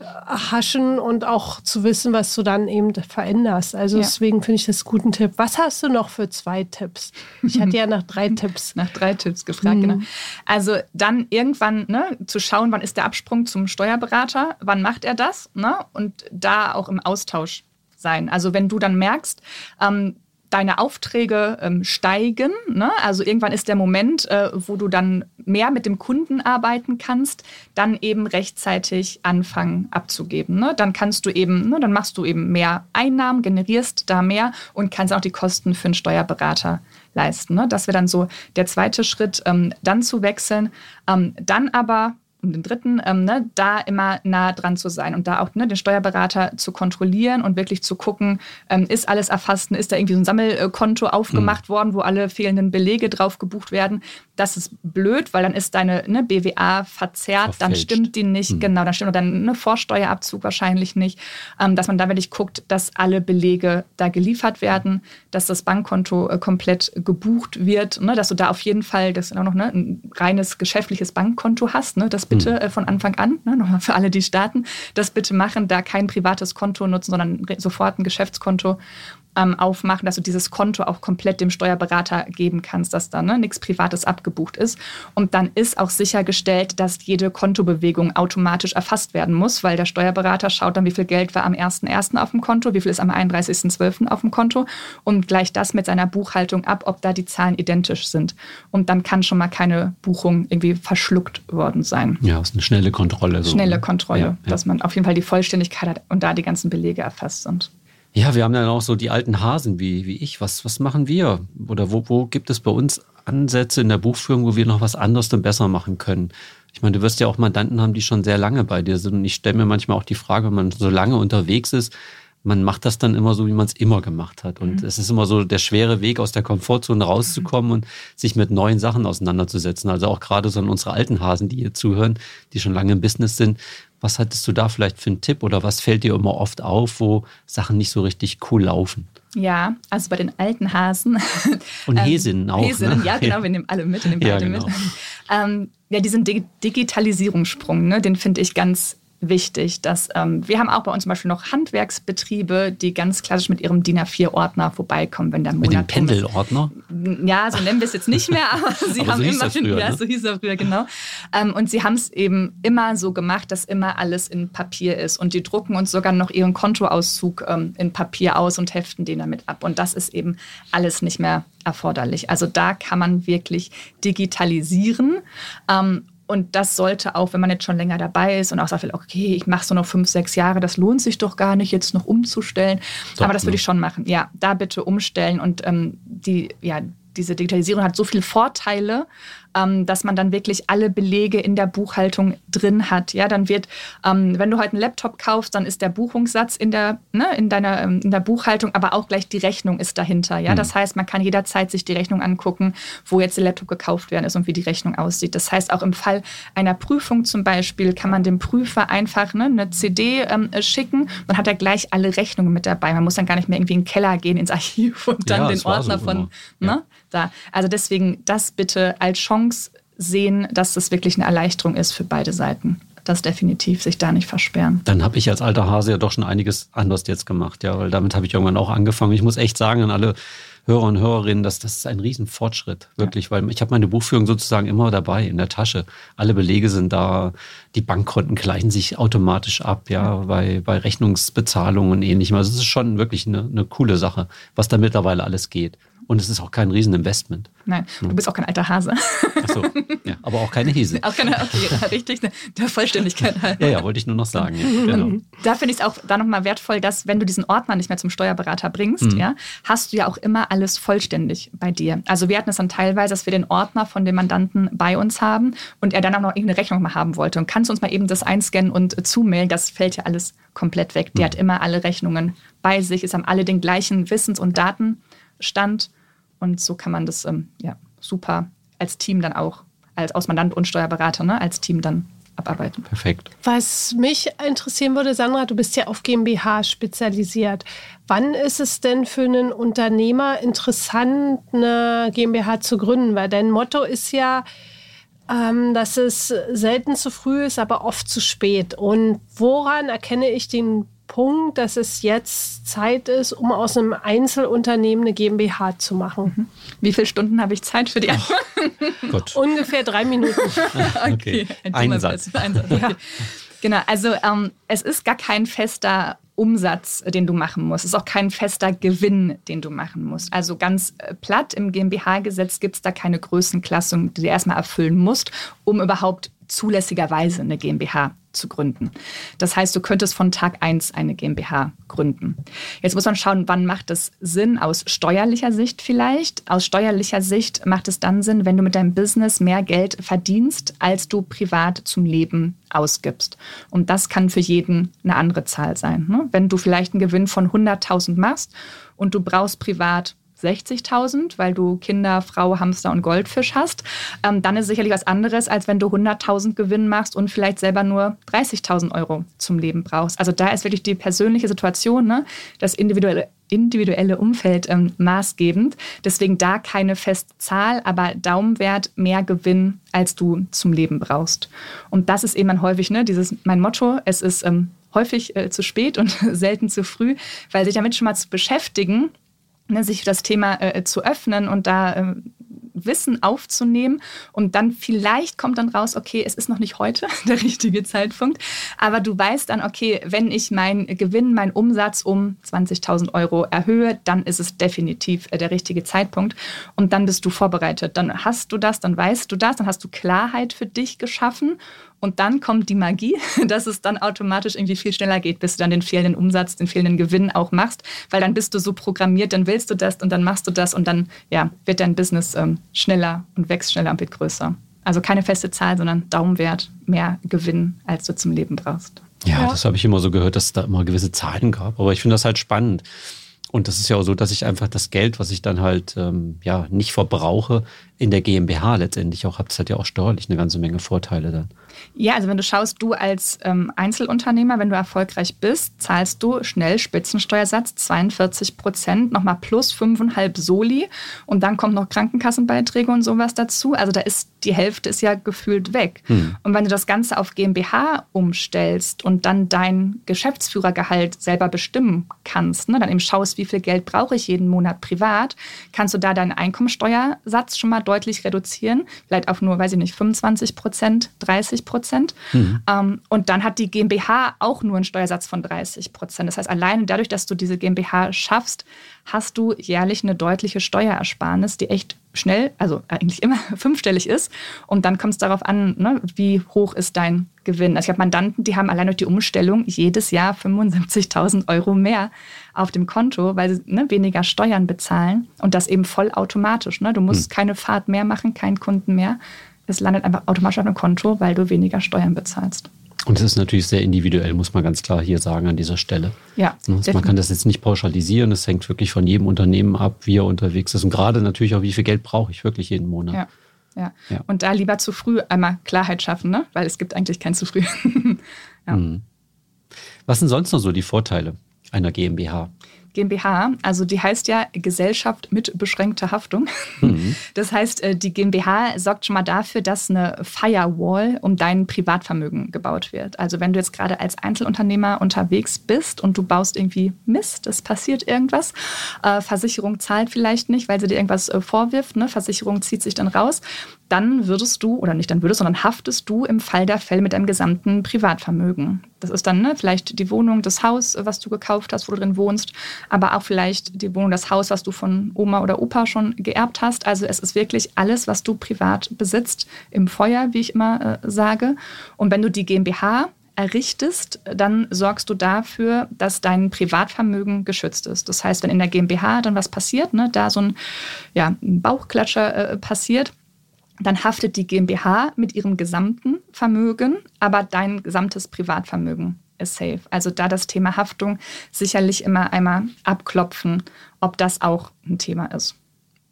Speaker 2: äh, haschen und auch zu wissen, was du dann eben veränderst. Also ja. deswegen finde ich das einen guten Tipp. Was hast du noch für zwei Tipps? Ich hatte ja nach drei Tipps.
Speaker 3: Nach drei Tipps gefragt, mhm. genau. Also dann irgendwann ne, zu schauen, wann ist der Absprung zum Steuerberater, wann macht er das ne? und da auch im Austausch sein. Also wenn du dann merkst, ähm, deine Aufträge ähm, steigen. Ne? Also irgendwann ist der Moment, äh, wo du dann mehr mit dem Kunden arbeiten kannst, dann eben rechtzeitig anfangen abzugeben. Ne? Dann kannst du eben, ne, dann machst du eben mehr Einnahmen, generierst da mehr und kannst auch die Kosten für einen Steuerberater leisten. Ne? Das wäre dann so der zweite Schritt, ähm, dann zu wechseln. Ähm, dann aber um den dritten, ähm, ne, da immer nah dran zu sein und da auch ne, den Steuerberater zu kontrollieren und wirklich zu gucken, ähm, ist alles erfasst, ist da irgendwie so ein Sammelkonto aufgemacht mhm. worden, wo alle fehlenden Belege drauf gebucht werden. Das ist blöd, weil dann ist deine ne, BWA verzerrt, Verfälscht. dann stimmt die nicht, mhm. genau, dann stimmt dann ne, Vorsteuerabzug wahrscheinlich nicht, ähm, dass man da wirklich guckt, dass alle Belege da geliefert werden, dass das Bankkonto äh, komplett gebucht wird, ne, dass du da auf jeden Fall das auch noch ne, ein reines geschäftliches Bankkonto hast, ne, das bitte mhm. von Anfang an, ne, nochmal für alle, die starten, das bitte machen, da kein privates Konto nutzen, sondern sofort ein Geschäftskonto ähm, aufmachen, dass du dieses Konto auch komplett dem Steuerberater geben kannst, dass da ne, nichts Privates abgebucht ist. Und dann ist auch sichergestellt, dass jede Kontobewegung automatisch erfasst werden muss, weil der Steuerberater schaut dann, wie viel Geld war am 1.1. auf dem Konto, wie viel ist am 31.12. auf dem Konto und gleicht das mit seiner Buchhaltung ab, ob da die Zahlen identisch sind. Und dann kann schon mal keine Buchung irgendwie verschluckt worden sein.
Speaker 1: Ja, das ist eine schnelle Kontrolle.
Speaker 3: So. Schnelle ne? Kontrolle, ja, ja. dass man auf jeden Fall die Vollständigkeit hat und da die ganzen Belege erfasst sind.
Speaker 1: Ja, wir haben dann auch so die alten Hasen wie, wie ich. Was, was machen wir? Oder wo, wo gibt es bei uns Ansätze in der Buchführung, wo wir noch was anderes und besser machen können? Ich meine, du wirst ja auch Mandanten haben, die schon sehr lange bei dir sind. Und ich stelle mir manchmal auch die Frage, wenn man so lange unterwegs ist, man macht das dann immer so, wie man es immer gemacht hat. Und mhm. es ist immer so der schwere Weg, aus der Komfortzone rauszukommen mhm. und sich mit neuen Sachen auseinanderzusetzen. Also auch gerade so an unsere alten Hasen, die hier zuhören, die schon lange im Business sind. Was hattest du da vielleicht für einen Tipp oder was fällt dir immer oft auf, wo Sachen nicht so richtig cool laufen?
Speaker 3: Ja, also bei den alten Hasen.
Speaker 1: Und ähm, Häsinnen auch.
Speaker 3: Häsinnen, ne? ja, genau, wir nehmen alle mit, nehmen ja, genau. mit. Ähm, ja, diesen Digitalisierungssprung, ne, den finde ich ganz wichtig, dass ähm, wir haben auch bei uns zum Beispiel noch Handwerksbetriebe, die ganz klassisch mit ihrem DIN A4-Ordner vorbeikommen, wenn der Monat
Speaker 1: Mit dem Pendelordner?
Speaker 3: Ja, so nennen wir es jetzt nicht mehr, aber sie aber haben so immer, früher, ja, ne? so hieß er früher, genau. Ähm, und sie haben es eben immer so gemacht, dass immer alles in Papier ist. Und die drucken uns sogar noch ihren Kontoauszug ähm, in Papier aus und heften den damit ab. Und das ist eben alles nicht mehr erforderlich. Also da kann man wirklich digitalisieren. Und das sollte auch, wenn man jetzt schon länger dabei ist und auch sagt, okay, ich mache so noch fünf, sechs Jahre, das lohnt sich doch gar nicht, jetzt noch umzustellen. Doch, Aber das würde ich schon machen. Ja, da bitte umstellen. Und ähm, die, ja, diese Digitalisierung hat so viele Vorteile, ähm, dass man dann wirklich alle Belege in der Buchhaltung drin hat. Ja, dann wird, ähm, wenn du heute einen Laptop kaufst, dann ist der Buchungssatz in der, ne, in deiner, ähm, in der Buchhaltung, aber auch gleich die Rechnung ist dahinter. Ja, mhm. das heißt, man kann jederzeit sich die Rechnung angucken, wo jetzt der Laptop gekauft werden ist und wie die Rechnung aussieht. Das heißt, auch im Fall einer Prüfung zum Beispiel kann man dem Prüfer einfach ne, eine CD ähm, schicken. Man hat ja gleich alle Rechnungen mit dabei. Man muss dann gar nicht mehr irgendwie in den Keller gehen ins Archiv und dann ja, den Ordner so von, ne, ja. Da. Also deswegen das bitte als Chance sehen, dass das wirklich eine Erleichterung ist für beide Seiten. Das definitiv sich da nicht versperren.
Speaker 1: Dann habe ich als alter Hase ja doch schon einiges anders jetzt gemacht, ja, weil damit habe ich irgendwann auch angefangen. Ich muss echt sagen an alle Hörer und Hörerinnen, dass das ist ein Riesenfortschritt, wirklich, ja. weil ich habe meine Buchführung sozusagen immer dabei in der Tasche. Alle Belege sind da, die Bankkonten gleichen sich automatisch ab, ja, ja. Bei, bei Rechnungsbezahlungen und ähnlichem. Also es ist schon wirklich eine, eine coole Sache, was da mittlerweile alles geht. Und es ist auch kein Rieseninvestment.
Speaker 3: Nein, du bist auch kein alter Hase.
Speaker 1: Achso, ja, aber auch keine Hese.
Speaker 3: auch keine, okay, richtig, ne, der Vollständigkeit halt.
Speaker 1: Ja, ja, wollte ich nur noch sagen. Ja, genau.
Speaker 3: Da finde ich es auch da nochmal wertvoll, dass wenn du diesen Ordner nicht mehr zum Steuerberater bringst, mhm. ja, hast du ja auch immer alles vollständig bei dir. Also wir hatten es dann teilweise, dass wir den Ordner von dem Mandanten bei uns haben und er dann auch noch irgendeine Rechnung mal haben wollte. Und kannst du uns mal eben das einscannen und äh, zumailen? Das fällt ja alles komplett weg. Der mhm. hat immer alle Rechnungen bei sich, es haben alle den gleichen Wissens- und Datenstand. Und so kann man das ähm, ja, super als Team dann auch, als Ausmandant und Steuerberater, ne, als Team dann abarbeiten.
Speaker 1: Perfekt.
Speaker 2: Was mich interessieren würde, Sandra, du bist ja auf GmbH spezialisiert. Wann ist es denn für einen Unternehmer interessant, eine GmbH zu gründen? Weil dein Motto ist ja, ähm, dass es selten zu früh ist, aber oft zu spät. Und woran erkenne ich den Punkt, dass es jetzt Zeit ist, um aus einem Einzelunternehmen eine GmbH zu machen. Mhm.
Speaker 3: Wie viele Stunden habe ich Zeit für die Antwort?
Speaker 2: Oh, Ungefähr drei Minuten.
Speaker 1: okay, Ein Satz.
Speaker 3: Ein Satz. Okay. Ja. Genau, also ähm, es ist gar kein fester Umsatz, den du machen musst. Es ist auch kein fester Gewinn, den du machen musst. Also ganz äh, platt, im GmbH-Gesetz gibt es da keine Größenklassung, die du erstmal erfüllen musst, um überhaupt zulässigerweise eine GmbH zu gründen. Das heißt, du könntest von Tag 1 eine GmbH gründen. Jetzt muss man schauen, wann macht es Sinn aus steuerlicher Sicht vielleicht. Aus steuerlicher Sicht macht es dann Sinn, wenn du mit deinem Business mehr Geld verdienst, als du privat zum Leben ausgibst. Und das kann für jeden eine andere Zahl sein. Ne? Wenn du vielleicht einen Gewinn von 100.000 machst und du brauchst privat 60.000, weil du Kinder, Frau, Hamster und Goldfisch hast, ähm, dann ist es sicherlich was anderes, als wenn du 100.000 Gewinn machst und vielleicht selber nur 30.000 Euro zum Leben brauchst. Also da ist wirklich die persönliche Situation, ne, das individuelle individuelle Umfeld ähm, maßgebend. Deswegen da keine feste Zahl, aber Daumenwert mehr Gewinn, als du zum Leben brauchst. Und das ist eben häufig ne, dieses mein Motto. Es ist ähm, häufig äh, zu spät und selten zu früh, weil sich damit schon mal zu beschäftigen, ne, sich für das Thema äh, zu öffnen und da äh, Wissen aufzunehmen. Und dann vielleicht kommt dann raus, okay, es ist noch nicht heute der richtige Zeitpunkt, aber du weißt dann, okay, wenn ich meinen Gewinn, meinen Umsatz um 20.000 Euro erhöhe, dann ist es definitiv äh, der richtige Zeitpunkt. Und dann bist du vorbereitet. Dann hast du das, dann weißt du das, dann hast du Klarheit für dich geschaffen und dann kommt die Magie, dass es dann automatisch irgendwie viel schneller geht, bis du dann den fehlenden Umsatz, den fehlenden Gewinn auch machst, weil dann bist du so programmiert, dann willst du das und dann machst du das und dann ja, wird dein Business ähm, schneller und wächst schneller und wird größer. Also keine feste Zahl, sondern Daumenwert, mehr Gewinn, als du zum Leben brauchst.
Speaker 1: Ja, ja. das habe ich immer so gehört, dass es da immer gewisse Zahlen gab. Aber ich finde das halt spannend. Und das ist ja auch so, dass ich einfach das Geld, was ich dann halt ähm, ja nicht verbrauche, in der GmbH letztendlich auch habe. Das hat ja auch steuerlich eine ganze Menge Vorteile dann.
Speaker 3: Ja, also wenn du schaust, du als ähm, Einzelunternehmer, wenn du erfolgreich bist, zahlst du schnell Spitzensteuersatz 42 Prozent, nochmal plus 5,5 Soli und dann kommt noch Krankenkassenbeiträge und sowas dazu. Also da ist die Hälfte ist ja gefühlt weg. Hm. Und wenn du das Ganze auf GmbH umstellst und dann dein Geschäftsführergehalt selber bestimmen kannst, ne, dann eben schaust, wie viel Geld brauche ich jeden Monat privat, kannst du da deinen Einkommensteuersatz schon mal deutlich reduzieren, vielleicht auf nur, weiß ich nicht, 25 Prozent, 30 Prozent. Mhm. Ähm, und dann hat die GmbH auch nur einen Steuersatz von 30 Prozent. Das heißt, allein dadurch, dass du diese GmbH schaffst, hast du jährlich eine deutliche Steuerersparnis, die echt schnell, also eigentlich immer fünfstellig ist. Und dann kommt es darauf an, ne, wie hoch ist dein Gewinn. Also ich habe Mandanten, die haben allein durch die Umstellung jedes Jahr 75.000 Euro mehr auf dem Konto, weil sie ne, weniger Steuern bezahlen und das eben vollautomatisch. Ne? Du musst hm. keine Fahrt mehr machen, keinen Kunden mehr. Es landet einfach automatisch auf dem Konto, weil du weniger Steuern bezahlst.
Speaker 1: Und es ist natürlich sehr individuell, muss man ganz klar hier sagen an dieser Stelle.
Speaker 3: Ja.
Speaker 1: Also man kann das jetzt nicht pauschalisieren. Es hängt wirklich von jedem Unternehmen ab, wie er unterwegs ist. Und gerade natürlich auch, wie viel Geld brauche ich wirklich jeden Monat.
Speaker 3: Ja. Ja. ja. Und da lieber zu früh einmal Klarheit schaffen, ne? weil es gibt eigentlich kein zu früh.
Speaker 1: ja. Mhm. Was sind sonst noch so die Vorteile einer GmbH?
Speaker 3: GmbH, also die heißt ja Gesellschaft mit beschränkter Haftung. Mhm. Das heißt, äh, die GmbH sorgt schon mal dafür, dass eine Firewall um dein Privatvermögen gebaut wird. Also wenn du jetzt gerade als Einzelunternehmer unterwegs bist und du baust irgendwie Mist, es passiert irgendwas, äh, Versicherung zahlt vielleicht nicht, weil sie dir irgendwas äh, vorwirft, ne? Versicherung zieht sich dann raus, dann würdest du, oder nicht dann würdest, sondern haftest du im Fall der Fälle mit deinem gesamten Privatvermögen. Das ist dann ne, vielleicht die Wohnung, das Haus, was du gekauft hast, wo du drin wohnst, aber auch vielleicht die Wohnung, das Haus, was du von Oma oder Opa schon geerbt hast. Also es ist wirklich alles, was du privat besitzt, im Feuer, wie ich immer äh, sage. Und wenn du die GmbH errichtest, dann sorgst du dafür, dass dein Privatvermögen geschützt ist. Das heißt, wenn in der GmbH dann was passiert, ne, da so ein, ja, ein Bauchklatscher äh, passiert, dann haftet die GmbH mit ihrem gesamten Vermögen, aber dein gesamtes Privatvermögen ist safe. Also da das Thema Haftung sicherlich immer einmal abklopfen, ob das auch ein Thema ist.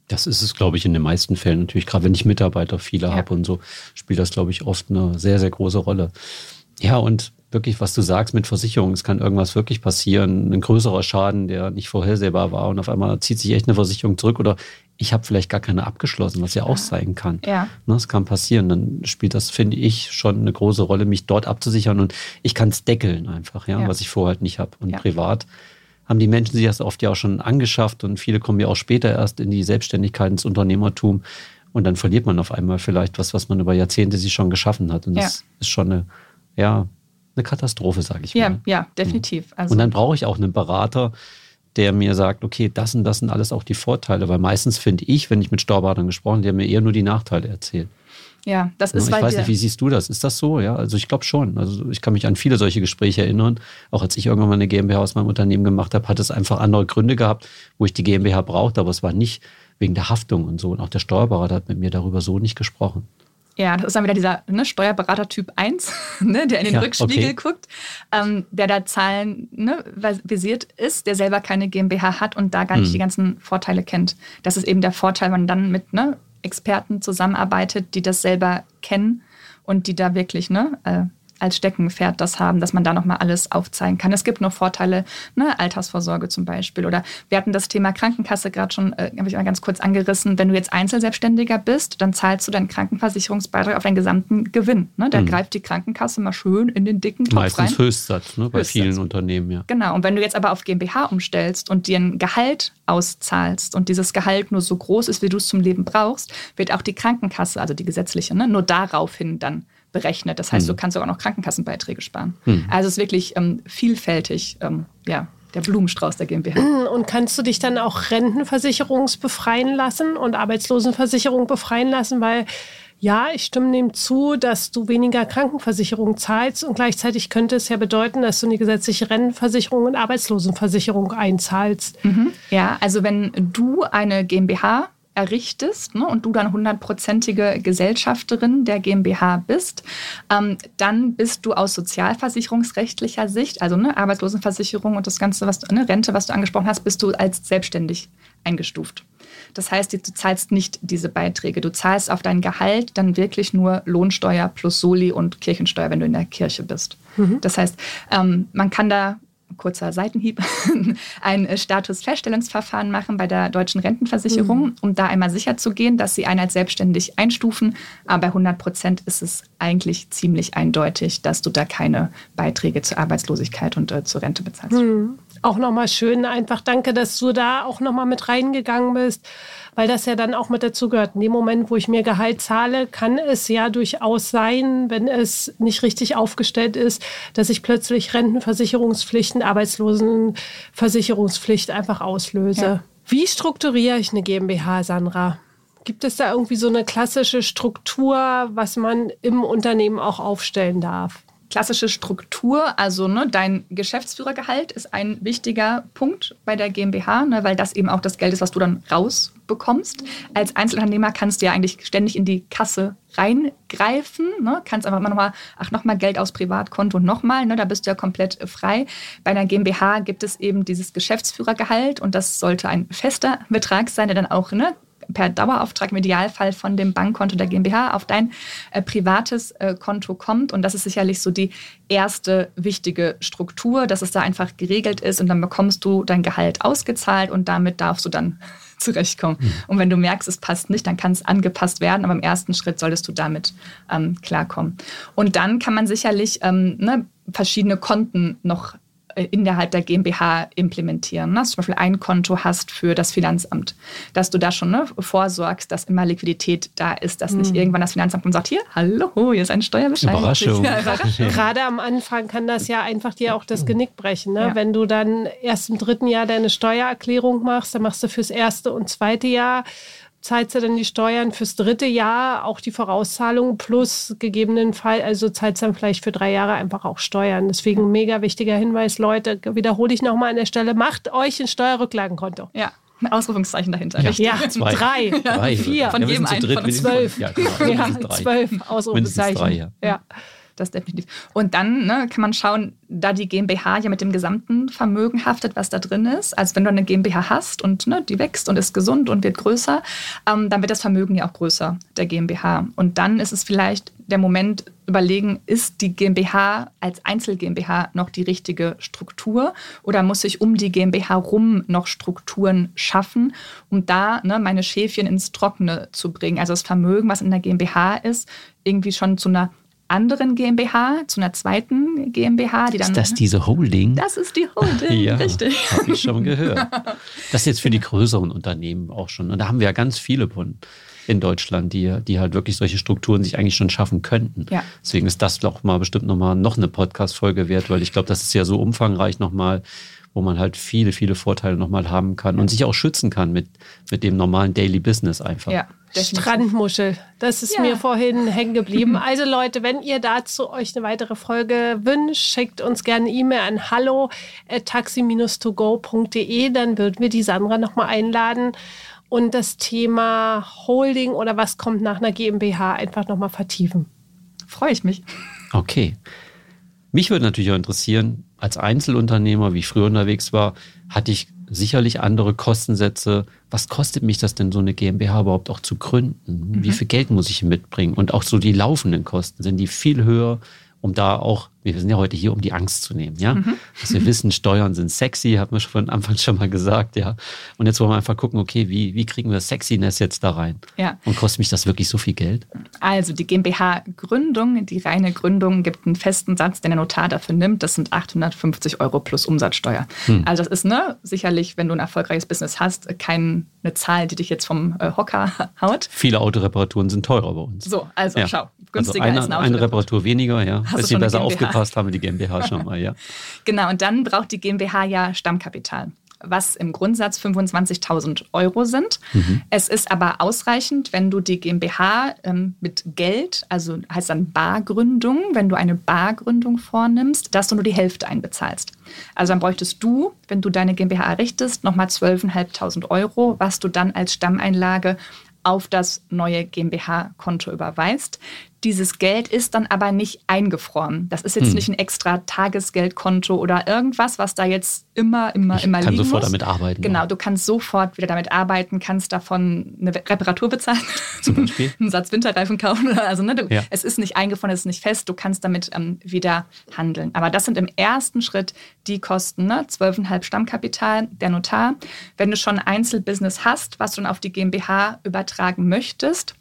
Speaker 1: Das ist es, glaube ich, in den meisten Fällen natürlich. Gerade wenn ich Mitarbeiter viele ja. habe und so, spielt das, glaube ich, oft eine sehr, sehr große Rolle. Ja, und wirklich, was du sagst mit Versicherung, es kann irgendwas wirklich passieren, ein größerer Schaden, der nicht vorhersehbar war und auf einmal zieht sich echt eine Versicherung zurück oder ich habe vielleicht gar keine abgeschlossen, was ja auch sein kann. Ja. Ne, das kann passieren. Dann spielt das, finde ich, schon eine große Rolle, mich dort abzusichern und ich kann es deckeln einfach, ja, ja, was ich vorher halt nicht habe. Und ja. privat haben die Menschen sich das oft ja auch schon angeschafft und viele kommen ja auch später erst in die Selbstständigkeit, ins Unternehmertum und dann verliert man auf einmal vielleicht was, was man über Jahrzehnte sich schon geschaffen hat. Und das ist schon eine, ja, eine Katastrophe, sage ich
Speaker 3: ja, mal. Ja, definitiv.
Speaker 1: Also und dann brauche ich auch einen Berater, der mir sagt, okay, das und das sind alles auch die Vorteile, weil meistens finde ich, wenn ich mit Steuerberatern gesprochen, der mir eher nur die Nachteile erzählt.
Speaker 3: Ja, das ist
Speaker 1: Ich weiß nicht, wie siehst du das? Ist das so? Ja, also ich glaube schon. Also ich kann mich an viele solche Gespräche erinnern. Auch als ich irgendwann mal eine GmbH aus meinem Unternehmen gemacht habe, hat es einfach andere Gründe gehabt, wo ich die GmbH brauchte, aber es war nicht wegen der Haftung und so. Und auch der Steuerberater hat mit mir darüber so nicht gesprochen.
Speaker 3: Ja, das ist dann wieder dieser ne, Steuerberater Typ 1, ne, der in den ja, Rückspiegel okay. guckt, ähm, der da Zahlen ne, visiert ist, der selber keine GmbH hat und da gar nicht hm. die ganzen Vorteile kennt. Das ist eben der Vorteil, wenn man dann mit ne, Experten zusammenarbeitet, die das selber kennen und die da wirklich ne, äh, als Steckenpferd das haben, dass man da nochmal alles aufzeigen kann. Es gibt noch Vorteile, ne, Altersvorsorge zum Beispiel. Oder wir hatten das Thema Krankenkasse gerade schon, äh, habe ich mal ganz kurz angerissen. Wenn du jetzt Einzelselbstständiger bist, dann zahlst du deinen Krankenversicherungsbeitrag auf deinen gesamten Gewinn. Ne? Da mhm. greift die Krankenkasse mal schön in den dicken Topf
Speaker 1: Meistens
Speaker 3: rein.
Speaker 1: Höchstsatz, ne, bei Höchstsatz. vielen Unternehmen, ja.
Speaker 3: Genau. Und wenn du jetzt aber auf GmbH umstellst und dir ein Gehalt auszahlst und dieses Gehalt nur so groß ist, wie du es zum Leben brauchst, wird auch die Krankenkasse, also die gesetzliche, ne, nur daraufhin dann berechnet. Das heißt, hm. du kannst sogar noch Krankenkassenbeiträge sparen. Hm. Also es ist wirklich ähm, vielfältig, ähm, ja, der Blumenstrauß der GmbH.
Speaker 2: Und kannst du dich dann auch Rentenversicherungsbefreien lassen und Arbeitslosenversicherung befreien lassen, weil ja, ich stimme dem zu, dass du weniger Krankenversicherung zahlst und gleichzeitig könnte es ja bedeuten, dass du eine gesetzliche Rentenversicherung und Arbeitslosenversicherung einzahlst.
Speaker 3: Mhm. Ja, also wenn du eine GmbH errichtest ne, und du dann hundertprozentige Gesellschafterin der GmbH bist, ähm, dann bist du aus sozialversicherungsrechtlicher Sicht, also ne, Arbeitslosenversicherung und das Ganze, was ne, Rente, was du angesprochen hast, bist du als selbstständig eingestuft. Das heißt, du zahlst nicht diese Beiträge. Du zahlst auf dein Gehalt dann wirklich nur Lohnsteuer plus Soli und Kirchensteuer, wenn du in der Kirche bist. Mhm. Das heißt, ähm, man kann da kurzer Seitenhieb, ein äh, Statusfeststellungsverfahren machen bei der deutschen Rentenversicherung, mhm. um da einmal sicher zu gehen, dass sie einen als selbstständig einstufen. Aber bei 100 Prozent ist es eigentlich ziemlich eindeutig, dass du da keine Beiträge zur Arbeitslosigkeit und äh, zur Rente bezahlst. Mhm
Speaker 2: auch nochmal schön. Einfach danke, dass du da auch nochmal mit reingegangen bist, weil das ja dann auch mit dazu gehört. In dem Moment, wo ich mir Gehalt zahle, kann es ja durchaus sein, wenn es nicht richtig aufgestellt ist, dass ich plötzlich Rentenversicherungspflichten, Arbeitslosenversicherungspflicht einfach auslöse. Ja. Wie strukturiere ich eine GmbH, Sandra? Gibt es da irgendwie so eine klassische Struktur, was man im Unternehmen auch aufstellen darf?
Speaker 3: Klassische Struktur, also ne, dein Geschäftsführergehalt ist ein wichtiger Punkt bei der GmbH, ne, weil das eben auch das Geld ist, was du dann rausbekommst. Als Einzelunternehmer kannst du ja eigentlich ständig in die Kasse reingreifen, ne, kannst einfach immer nochmal, ach, nochmal Geld aus Privatkonto nochmal, ne, da bist du ja komplett frei. Bei einer GmbH gibt es eben dieses Geschäftsführergehalt und das sollte ein fester Betrag sein, der dann auch ne, per Dauerauftrag im Idealfall von dem Bankkonto der GmbH auf dein äh, privates äh, Konto kommt. Und das ist sicherlich so die erste wichtige Struktur, dass es da einfach geregelt ist und dann bekommst du dein Gehalt ausgezahlt und damit darfst du dann zurechtkommen. Mhm. Und wenn du merkst, es passt nicht, dann kann es angepasst werden, aber im ersten Schritt solltest du damit ähm, klarkommen. Und dann kann man sicherlich ähm, ne, verschiedene Konten noch innerhalb der GmbH implementieren. Dass du zum Beispiel ein Konto hast für das Finanzamt, dass du da schon ne, vorsorgst, dass immer Liquidität da ist, dass nicht mhm. irgendwann das Finanzamt und sagt, hier, hallo, hier ist ein Steuerbescheid.
Speaker 1: Überraschung. Ja,
Speaker 2: Gerade am Anfang kann das ja einfach dir auch das Genick brechen. Ne? Ja. Wenn du dann erst im dritten Jahr deine Steuererklärung machst, dann machst du fürs erste und zweite Jahr zahlst du dann die Steuern fürs dritte Jahr, auch die Vorauszahlung plus gegebenenfalls, also zahlst dann vielleicht für drei Jahre einfach auch Steuern. Deswegen ein mega wichtiger Hinweis, Leute, wiederhole ich nochmal an der Stelle, macht euch ein Steuerrücklagenkonto.
Speaker 3: Ja. Ein Ausrufungszeichen dahinter.
Speaker 2: Ja, ja
Speaker 1: zwei.
Speaker 2: drei,
Speaker 1: drei.
Speaker 2: vier.
Speaker 3: Von jedem einen
Speaker 2: von zwölf. Ja, genau. ja, zwölf Ausrufungszeichen. Drei, ja. ja das definitiv. Und dann ne, kann man schauen, da die GmbH ja mit dem gesamten Vermögen haftet, was da drin ist. Also wenn du eine GmbH hast und ne, die wächst und ist gesund und wird größer, ähm, dann wird das Vermögen ja auch größer der GmbH. Und dann ist es vielleicht der Moment überlegen, ist die GmbH als Einzel GmbH noch die richtige Struktur oder muss ich um die GmbH rum noch Strukturen schaffen, um da ne, meine Schäfchen ins Trockene zu bringen. Also das Vermögen, was in der GmbH ist, irgendwie schon zu einer anderen GmbH zu einer zweiten GmbH, die dann.
Speaker 1: Ist das diese Holding?
Speaker 3: Das ist die Holding,
Speaker 1: ja,
Speaker 3: richtig.
Speaker 1: Habe ich schon gehört. Das ist jetzt für die größeren Unternehmen auch schon. Und da haben wir ja ganz viele von in Deutschland, die, die halt wirklich solche Strukturen sich eigentlich schon schaffen könnten. Ja. Deswegen ist das doch mal bestimmt nochmal noch eine Podcast-Folge wert, weil ich glaube, das ist ja so umfangreich nochmal wo man halt viele, viele Vorteile nochmal haben kann und sich auch schützen kann mit, mit dem normalen Daily Business einfach. Ja.
Speaker 2: Strandmuschel, das ist ja. mir vorhin hängen geblieben. Also Leute, wenn ihr dazu euch eine weitere Folge wünscht, schickt uns gerne E-Mail an hallo taxi-togo.de, dann würden wir die Sandra nochmal einladen und das Thema Holding oder was kommt nach einer GmbH einfach nochmal vertiefen.
Speaker 3: Freue ich mich.
Speaker 1: Okay. Mich würde natürlich auch interessieren, als Einzelunternehmer, wie ich früher unterwegs war, hatte ich sicherlich andere Kostensätze. Was kostet mich das denn, so eine GmbH überhaupt auch zu gründen? Wie mhm. viel Geld muss ich mitbringen? Und auch so die laufenden Kosten, sind die viel höher um da auch, wir sind ja heute hier, um die Angst zu nehmen, ja. Mhm. Dass wir wissen, Steuern sind sexy, hat man schon von Anfang schon mal gesagt, ja. Und jetzt wollen wir einfach gucken, okay, wie, wie kriegen wir Sexiness jetzt da rein? Ja. Und kostet mich das wirklich so viel Geld?
Speaker 3: Also die GmbH-Gründung, die reine Gründung gibt einen festen Satz, den der Notar dafür nimmt. Das sind 850 Euro plus Umsatzsteuer. Hm. Also das ist ne, sicherlich, wenn du ein erfolgreiches Business hast, keine Zahl, die dich jetzt vom äh, Hocker haut.
Speaker 1: Viele Autoreparaturen sind teurer bei uns.
Speaker 3: So, also ja. schau,
Speaker 1: günstiger also eine, als eine, eine Reparatur weniger, ja. Hast Bisschen besser aufgepasst haben wir die GmbH schon mal, ja.
Speaker 3: genau, und dann braucht die GmbH ja Stammkapital was im Grundsatz 25.000 Euro sind. Mhm. Es ist aber ausreichend, wenn du die GmbH ähm, mit Geld, also heißt dann Bargründung, wenn du eine Bargründung vornimmst, dass du nur die Hälfte einbezahlst. Also dann bräuchtest du, wenn du deine GmbH errichtest, nochmal 12.500 Euro, was du dann als Stammeinlage auf das neue GmbH-Konto überweist. Dieses Geld ist dann aber nicht eingefroren. Das ist jetzt hm. nicht ein extra Tagesgeldkonto oder irgendwas, was da jetzt immer, immer,
Speaker 1: ich
Speaker 3: immer
Speaker 1: liegen
Speaker 3: muss.
Speaker 1: kann sofort damit arbeiten.
Speaker 3: Genau, du kannst sofort wieder damit arbeiten, kannst davon eine Reparatur bezahlen. Zum Beispiel. einen Satz Winterreifen kaufen. Also ne, du, ja. es ist nicht eingefroren, es ist nicht fest, du kannst damit ähm, wieder handeln. Aber das sind im ersten Schritt die Kosten, ne? 12,5 Stammkapital, der Notar. Wenn du schon ein Einzelbusiness hast, was du dann auf die GmbH übertragen möchtest,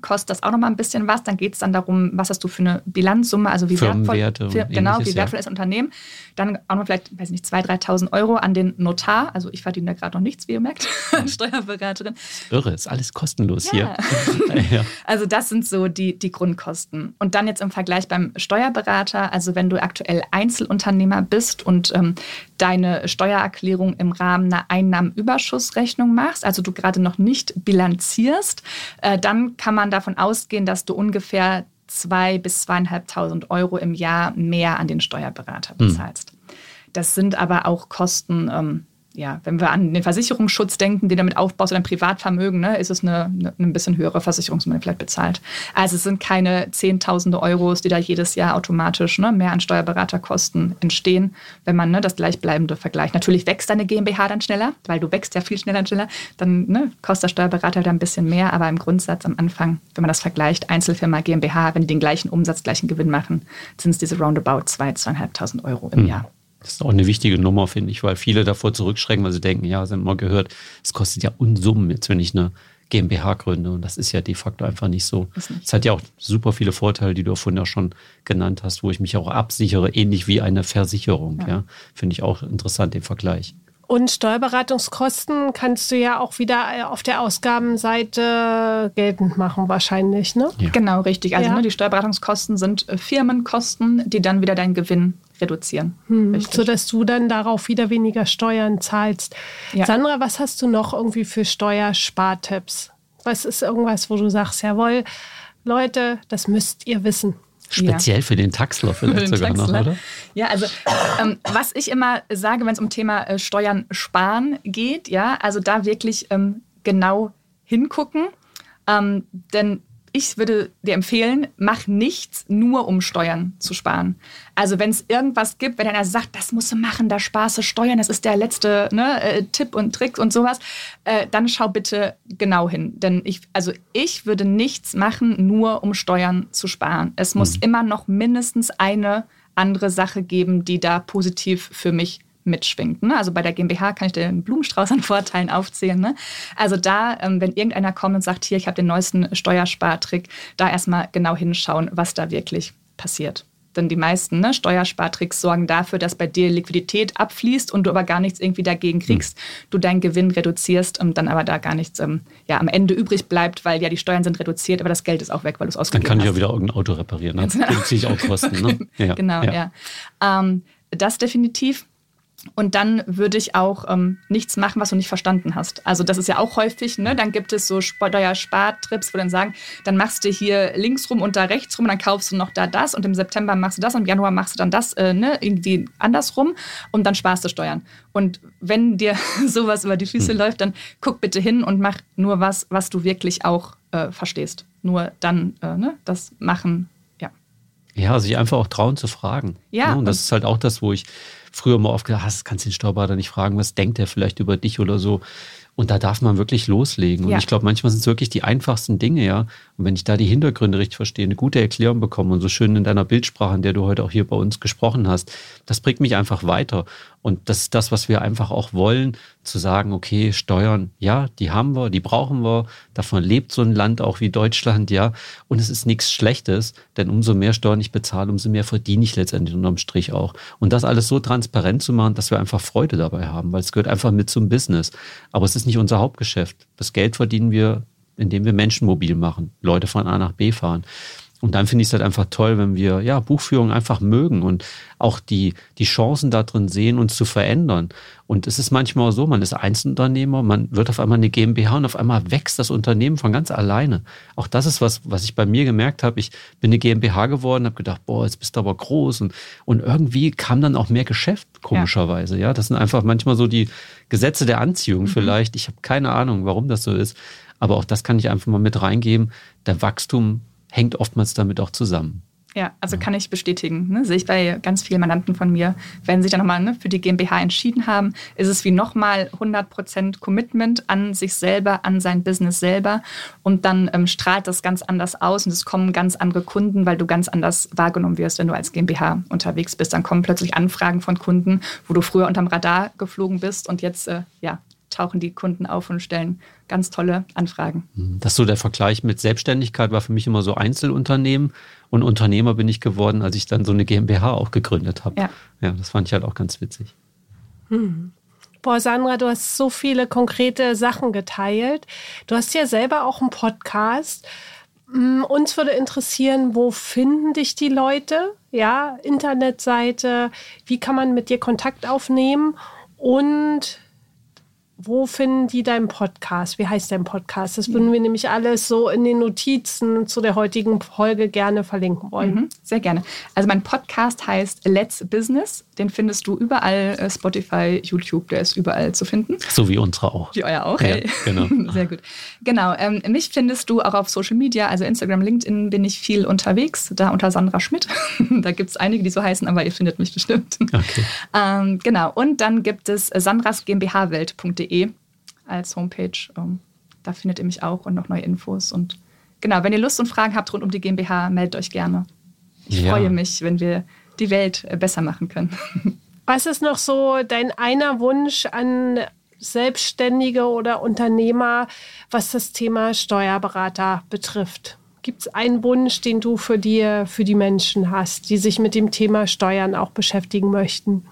Speaker 3: kostet das auch noch mal ein bisschen was. Dann geht es dann darum, was hast du für eine Bilanzsumme, also wie wertvoll, für, genau, wie wertvoll ja. ist Unternehmen. Dann auch noch vielleicht, weiß nicht, 2.000, 3.000 Euro an den Notar. Also ich verdiene da gerade noch nichts, wie ihr merkt, als Steuerberaterin.
Speaker 1: Irre, ist alles kostenlos ja.
Speaker 3: hier. Also das sind so die, die Grundkosten. Und dann jetzt im Vergleich beim Steuerberater, also wenn du aktuell Einzelunternehmer bist und ähm, deine Steuererklärung im Rahmen einer Einnahmenüberschussrechnung machst, also du gerade noch nicht bilanzierst, äh, dann kann man davon ausgehen, dass du ungefähr zwei bis zweieinhalbtausend Euro im Jahr mehr an den Steuerberater hm. bezahlst. Mhm. Das sind aber auch Kosten, ähm, ja, wenn wir an den Versicherungsschutz denken, den du damit aufbaust oder ein Privatvermögen, ne, ist es eine, eine, ein bisschen höhere Versicherungssumme vielleicht bezahlt. Also es sind keine Zehntausende Euros, die da jedes Jahr automatisch ne, mehr an Steuerberaterkosten entstehen, wenn man ne, das gleichbleibende vergleicht. Natürlich wächst deine GmbH dann schneller, weil du wächst ja viel schneller und schneller, dann ne, kostet der Steuerberater da ein bisschen mehr, aber im Grundsatz am Anfang, wenn man das vergleicht, Einzelfirma, GmbH, wenn die den gleichen Umsatz, gleichen Gewinn machen, sind es diese roundabout 2.000, 2.500 Euro im mhm. Jahr.
Speaker 1: Das ist auch eine wichtige Nummer, finde ich, weil viele davor zurückschrecken, weil sie denken, ja, sie haben mal gehört, es kostet ja Unsummen jetzt, wenn ich eine GmbH gründe. Und das ist ja de facto einfach nicht so. Es hat ja auch super viele Vorteile, die du vorhin ja schon genannt hast, wo ich mich auch absichere, ähnlich wie eine Versicherung. Ja. ja. Finde ich auch interessant, den Vergleich.
Speaker 2: Und Steuerberatungskosten kannst du ja auch wieder äh, auf der Ausgabenseite geltend machen, wahrscheinlich, ne?
Speaker 3: Ja. Genau, richtig. Also ja. ne, die Steuerberatungskosten sind äh, Firmenkosten, die dann wieder deinen Gewinn reduzieren.
Speaker 2: Hm, sodass du dann darauf wieder weniger Steuern zahlst. Ja. Sandra, was hast du noch irgendwie für Steuerspartipps? Was ist irgendwas, wo du sagst, jawohl, Leute, das müsst ihr wissen?
Speaker 1: Speziell ja. für den Taxler vielleicht sogar Taxler. noch, oder?
Speaker 3: Ja, also ähm, was ich immer sage, wenn es um Thema äh, Steuern sparen geht, ja, also da wirklich ähm, genau hingucken. Ähm, denn ich würde dir empfehlen, mach nichts nur um Steuern zu sparen. Also wenn es irgendwas gibt, wenn einer sagt, das musst du machen, da sparst du Steuern, das ist der letzte ne, äh, Tipp und Trick und sowas, äh, dann schau bitte genau hin. Denn ich, also ich würde nichts machen, nur um Steuern zu sparen. Es muss mhm. immer noch mindestens eine andere Sache geben, die da positiv für mich mitschwingt. Ne? Also bei der GmbH kann ich einen Blumenstrauß an Vorteilen aufzählen. Ne? Also da, ähm, wenn irgendeiner kommt und sagt, hier, ich habe den neuesten Steuerspartrick, da erstmal genau hinschauen, was da wirklich passiert. Denn die meisten ne, Steuerspartricks sorgen dafür, dass bei dir Liquidität abfließt und du aber gar nichts irgendwie dagegen hm. kriegst. Mhm. Du deinen Gewinn reduzierst und dann aber da gar nichts ähm, ja, am Ende übrig bleibt, weil ja die Steuern sind reduziert, aber das Geld ist auch weg, weil du es ausgegeben
Speaker 1: hast. Dann kann ich ja wieder irgendein Auto reparieren. Dann reduziere ich auch Kosten. Ne?
Speaker 3: Ja, genau, ja. ja. Ähm, das definitiv. Und dann würde ich auch ähm, nichts machen, was du nicht verstanden hast. Also das ist ja auch häufig, ne? Dann gibt es so Steuerspartrips, wo dann sagen, dann machst du hier links rum und da rechts rum und dann kaufst du noch da das und im September machst du das und im Januar machst du dann das, äh, ne? Irgendwie andersrum und dann sparst du Steuern. Und wenn dir sowas über die Füße hm. läuft, dann guck bitte hin und mach nur was, was du wirklich auch äh, verstehst. Nur dann äh, ne? das machen, ja.
Speaker 1: Ja, sich einfach auch trauen zu fragen. Ja. Ne? Und das ist halt auch das, wo ich früher mal oft gesagt, hast, kannst den Steuerberater nicht fragen, was denkt er vielleicht über dich oder so. Und da darf man wirklich loslegen. Und ja. ich glaube, manchmal sind es wirklich die einfachsten Dinge, ja. Und wenn ich da die Hintergründe richtig verstehe, eine gute Erklärung bekomme und so schön in deiner Bildsprache, in der du heute auch hier bei uns gesprochen hast, das bringt mich einfach weiter. Und das ist das, was wir einfach auch wollen, zu sagen, okay, Steuern, ja, die haben wir, die brauchen wir. Davon lebt so ein Land auch wie Deutschland, ja. Und es ist nichts Schlechtes, denn umso mehr Steuern ich bezahle, umso mehr verdiene ich letztendlich unterm Strich auch. Und das alles so transparent zu machen, dass wir einfach Freude dabei haben, weil es gehört einfach mit zum Business. Aber es ist nicht unser Hauptgeschäft. Das Geld verdienen wir indem wir Menschen mobil machen, Leute von A nach B fahren. Und dann finde ich es halt einfach toll, wenn wir ja Buchführung einfach mögen und auch die, die Chancen da drin sehen, uns zu verändern. Und es ist manchmal so, man ist Einzelunternehmer, man wird auf einmal eine GmbH und auf einmal wächst das Unternehmen von ganz alleine. Auch das ist was, was ich bei mir gemerkt habe. Ich bin eine GmbH geworden, habe gedacht, boah, jetzt bist du aber groß. Und, und irgendwie kam dann auch mehr Geschäft, komischerweise. Ja, ja das sind einfach manchmal so die Gesetze der Anziehung mhm. vielleicht. Ich habe keine Ahnung, warum das so ist. Aber auch das kann ich einfach mal mit reingeben. Der Wachstum hängt oftmals damit auch zusammen.
Speaker 3: Ja, also kann ich bestätigen. Ne? Sehe ich bei ganz vielen Mandanten von mir. Wenn sie sich dann nochmal ne, für die GmbH entschieden haben, ist es wie nochmal 100% Commitment an sich selber, an sein Business selber. Und dann ähm, strahlt das ganz anders aus und es kommen ganz andere Kunden, weil du ganz anders wahrgenommen wirst, wenn du als GmbH unterwegs bist. Dann kommen plötzlich Anfragen von Kunden, wo du früher unterm Radar geflogen bist und jetzt äh, ja, tauchen die Kunden auf und stellen ganz tolle Anfragen.
Speaker 1: Mhm. Das ist so der Vergleich mit Selbstständigkeit war für mich immer so Einzelunternehmen und Unternehmer bin ich geworden, als ich dann so eine GmbH auch gegründet habe. Ja. ja, das fand ich halt auch ganz witzig.
Speaker 2: Hm. Boah, Sandra, du hast so viele konkrete Sachen geteilt. Du hast ja selber auch einen Podcast. Hm, uns würde interessieren, wo finden dich die Leute? Ja, Internetseite, wie kann man mit dir Kontakt aufnehmen? Und wo finden die deinen Podcast? Wie heißt dein Podcast? Das würden wir nämlich alles so in den Notizen zu der heutigen Folge gerne verlinken wollen. Mhm,
Speaker 3: sehr gerne. Also mein Podcast heißt Let's Business. Den findest du überall, äh, Spotify, YouTube, der ist überall zu finden.
Speaker 1: So wie unsere auch.
Speaker 3: Wie euer auch, ja, genau. Sehr gut. Genau, ähm, mich findest du auch auf Social Media, also Instagram, LinkedIn bin ich viel unterwegs, da unter Sandra Schmidt. da gibt es einige, die so heißen, aber ihr findet mich bestimmt. Okay. ähm, genau, und dann gibt es sandrasgmbhwelt.de www.ftf.de als Homepage. Ähm, da findet ihr mich auch und noch neue Infos. Und genau, wenn ihr Lust und Fragen habt rund um die GmbH, meldet euch gerne. Ich ja. freue mich, wenn wir die Welt äh, besser machen können.
Speaker 2: Was ist noch so dein einer Wunsch an Selbstständige oder Unternehmer, was das Thema Steuerberater betrifft? Gibt es einen Wunsch, den du für dir, für die Menschen hast, die sich mit dem Thema Steuern auch beschäftigen möchten?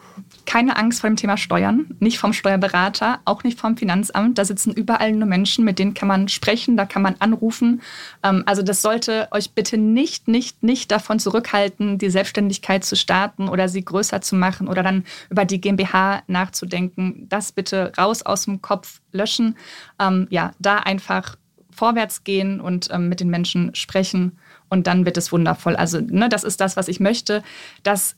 Speaker 3: Keine Angst vor dem Thema Steuern, nicht vom Steuerberater, auch nicht vom Finanzamt. Da sitzen überall nur Menschen, mit denen kann man sprechen, da kann man anrufen. Ähm, also das sollte euch bitte nicht, nicht, nicht davon zurückhalten, die Selbstständigkeit zu starten oder sie größer zu machen oder dann über die GmbH nachzudenken. Das bitte raus aus dem Kopf löschen. Ähm, ja, da einfach vorwärts gehen und ähm, mit den Menschen sprechen und dann wird es wundervoll. Also ne, das ist das, was ich möchte, dass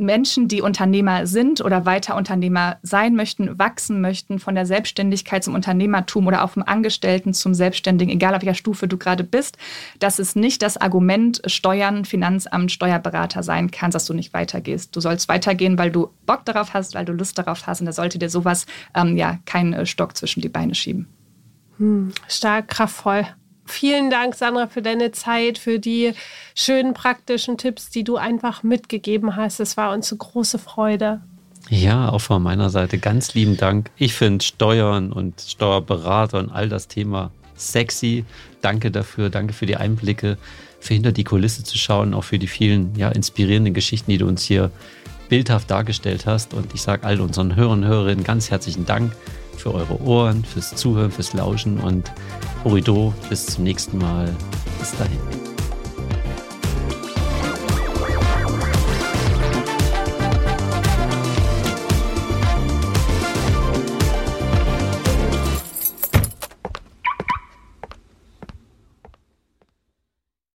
Speaker 3: Menschen, die Unternehmer sind oder weiter Unternehmer sein möchten, wachsen möchten, von der Selbstständigkeit zum Unternehmertum oder auch vom Angestellten zum Selbstständigen, egal auf welcher Stufe du gerade bist, dass es nicht das Argument Steuern, Finanzamt, Steuerberater sein kann, dass du nicht weitergehst. Du sollst weitergehen, weil du Bock darauf hast, weil du Lust darauf hast und da sollte dir sowas ähm, ja keinen äh, Stock zwischen die Beine schieben.
Speaker 2: Hm, stark, kraftvoll. Vielen Dank, Sandra, für deine Zeit, für die schönen praktischen Tipps, die du einfach mitgegeben hast. Es war uns eine große Freude.
Speaker 1: Ja, auch von meiner Seite ganz lieben Dank. Ich finde Steuern und Steuerberater und all das Thema sexy. Danke dafür, danke für die Einblicke, für hinter die Kulisse zu schauen, auch für die vielen ja, inspirierenden Geschichten, die du uns hier bildhaft dargestellt hast. Und ich sage all unseren Hörern und Hörerinnen ganz herzlichen Dank für eure Ohren, fürs Zuhören, fürs Lauschen und Horido. Bis zum nächsten Mal. Bis dahin.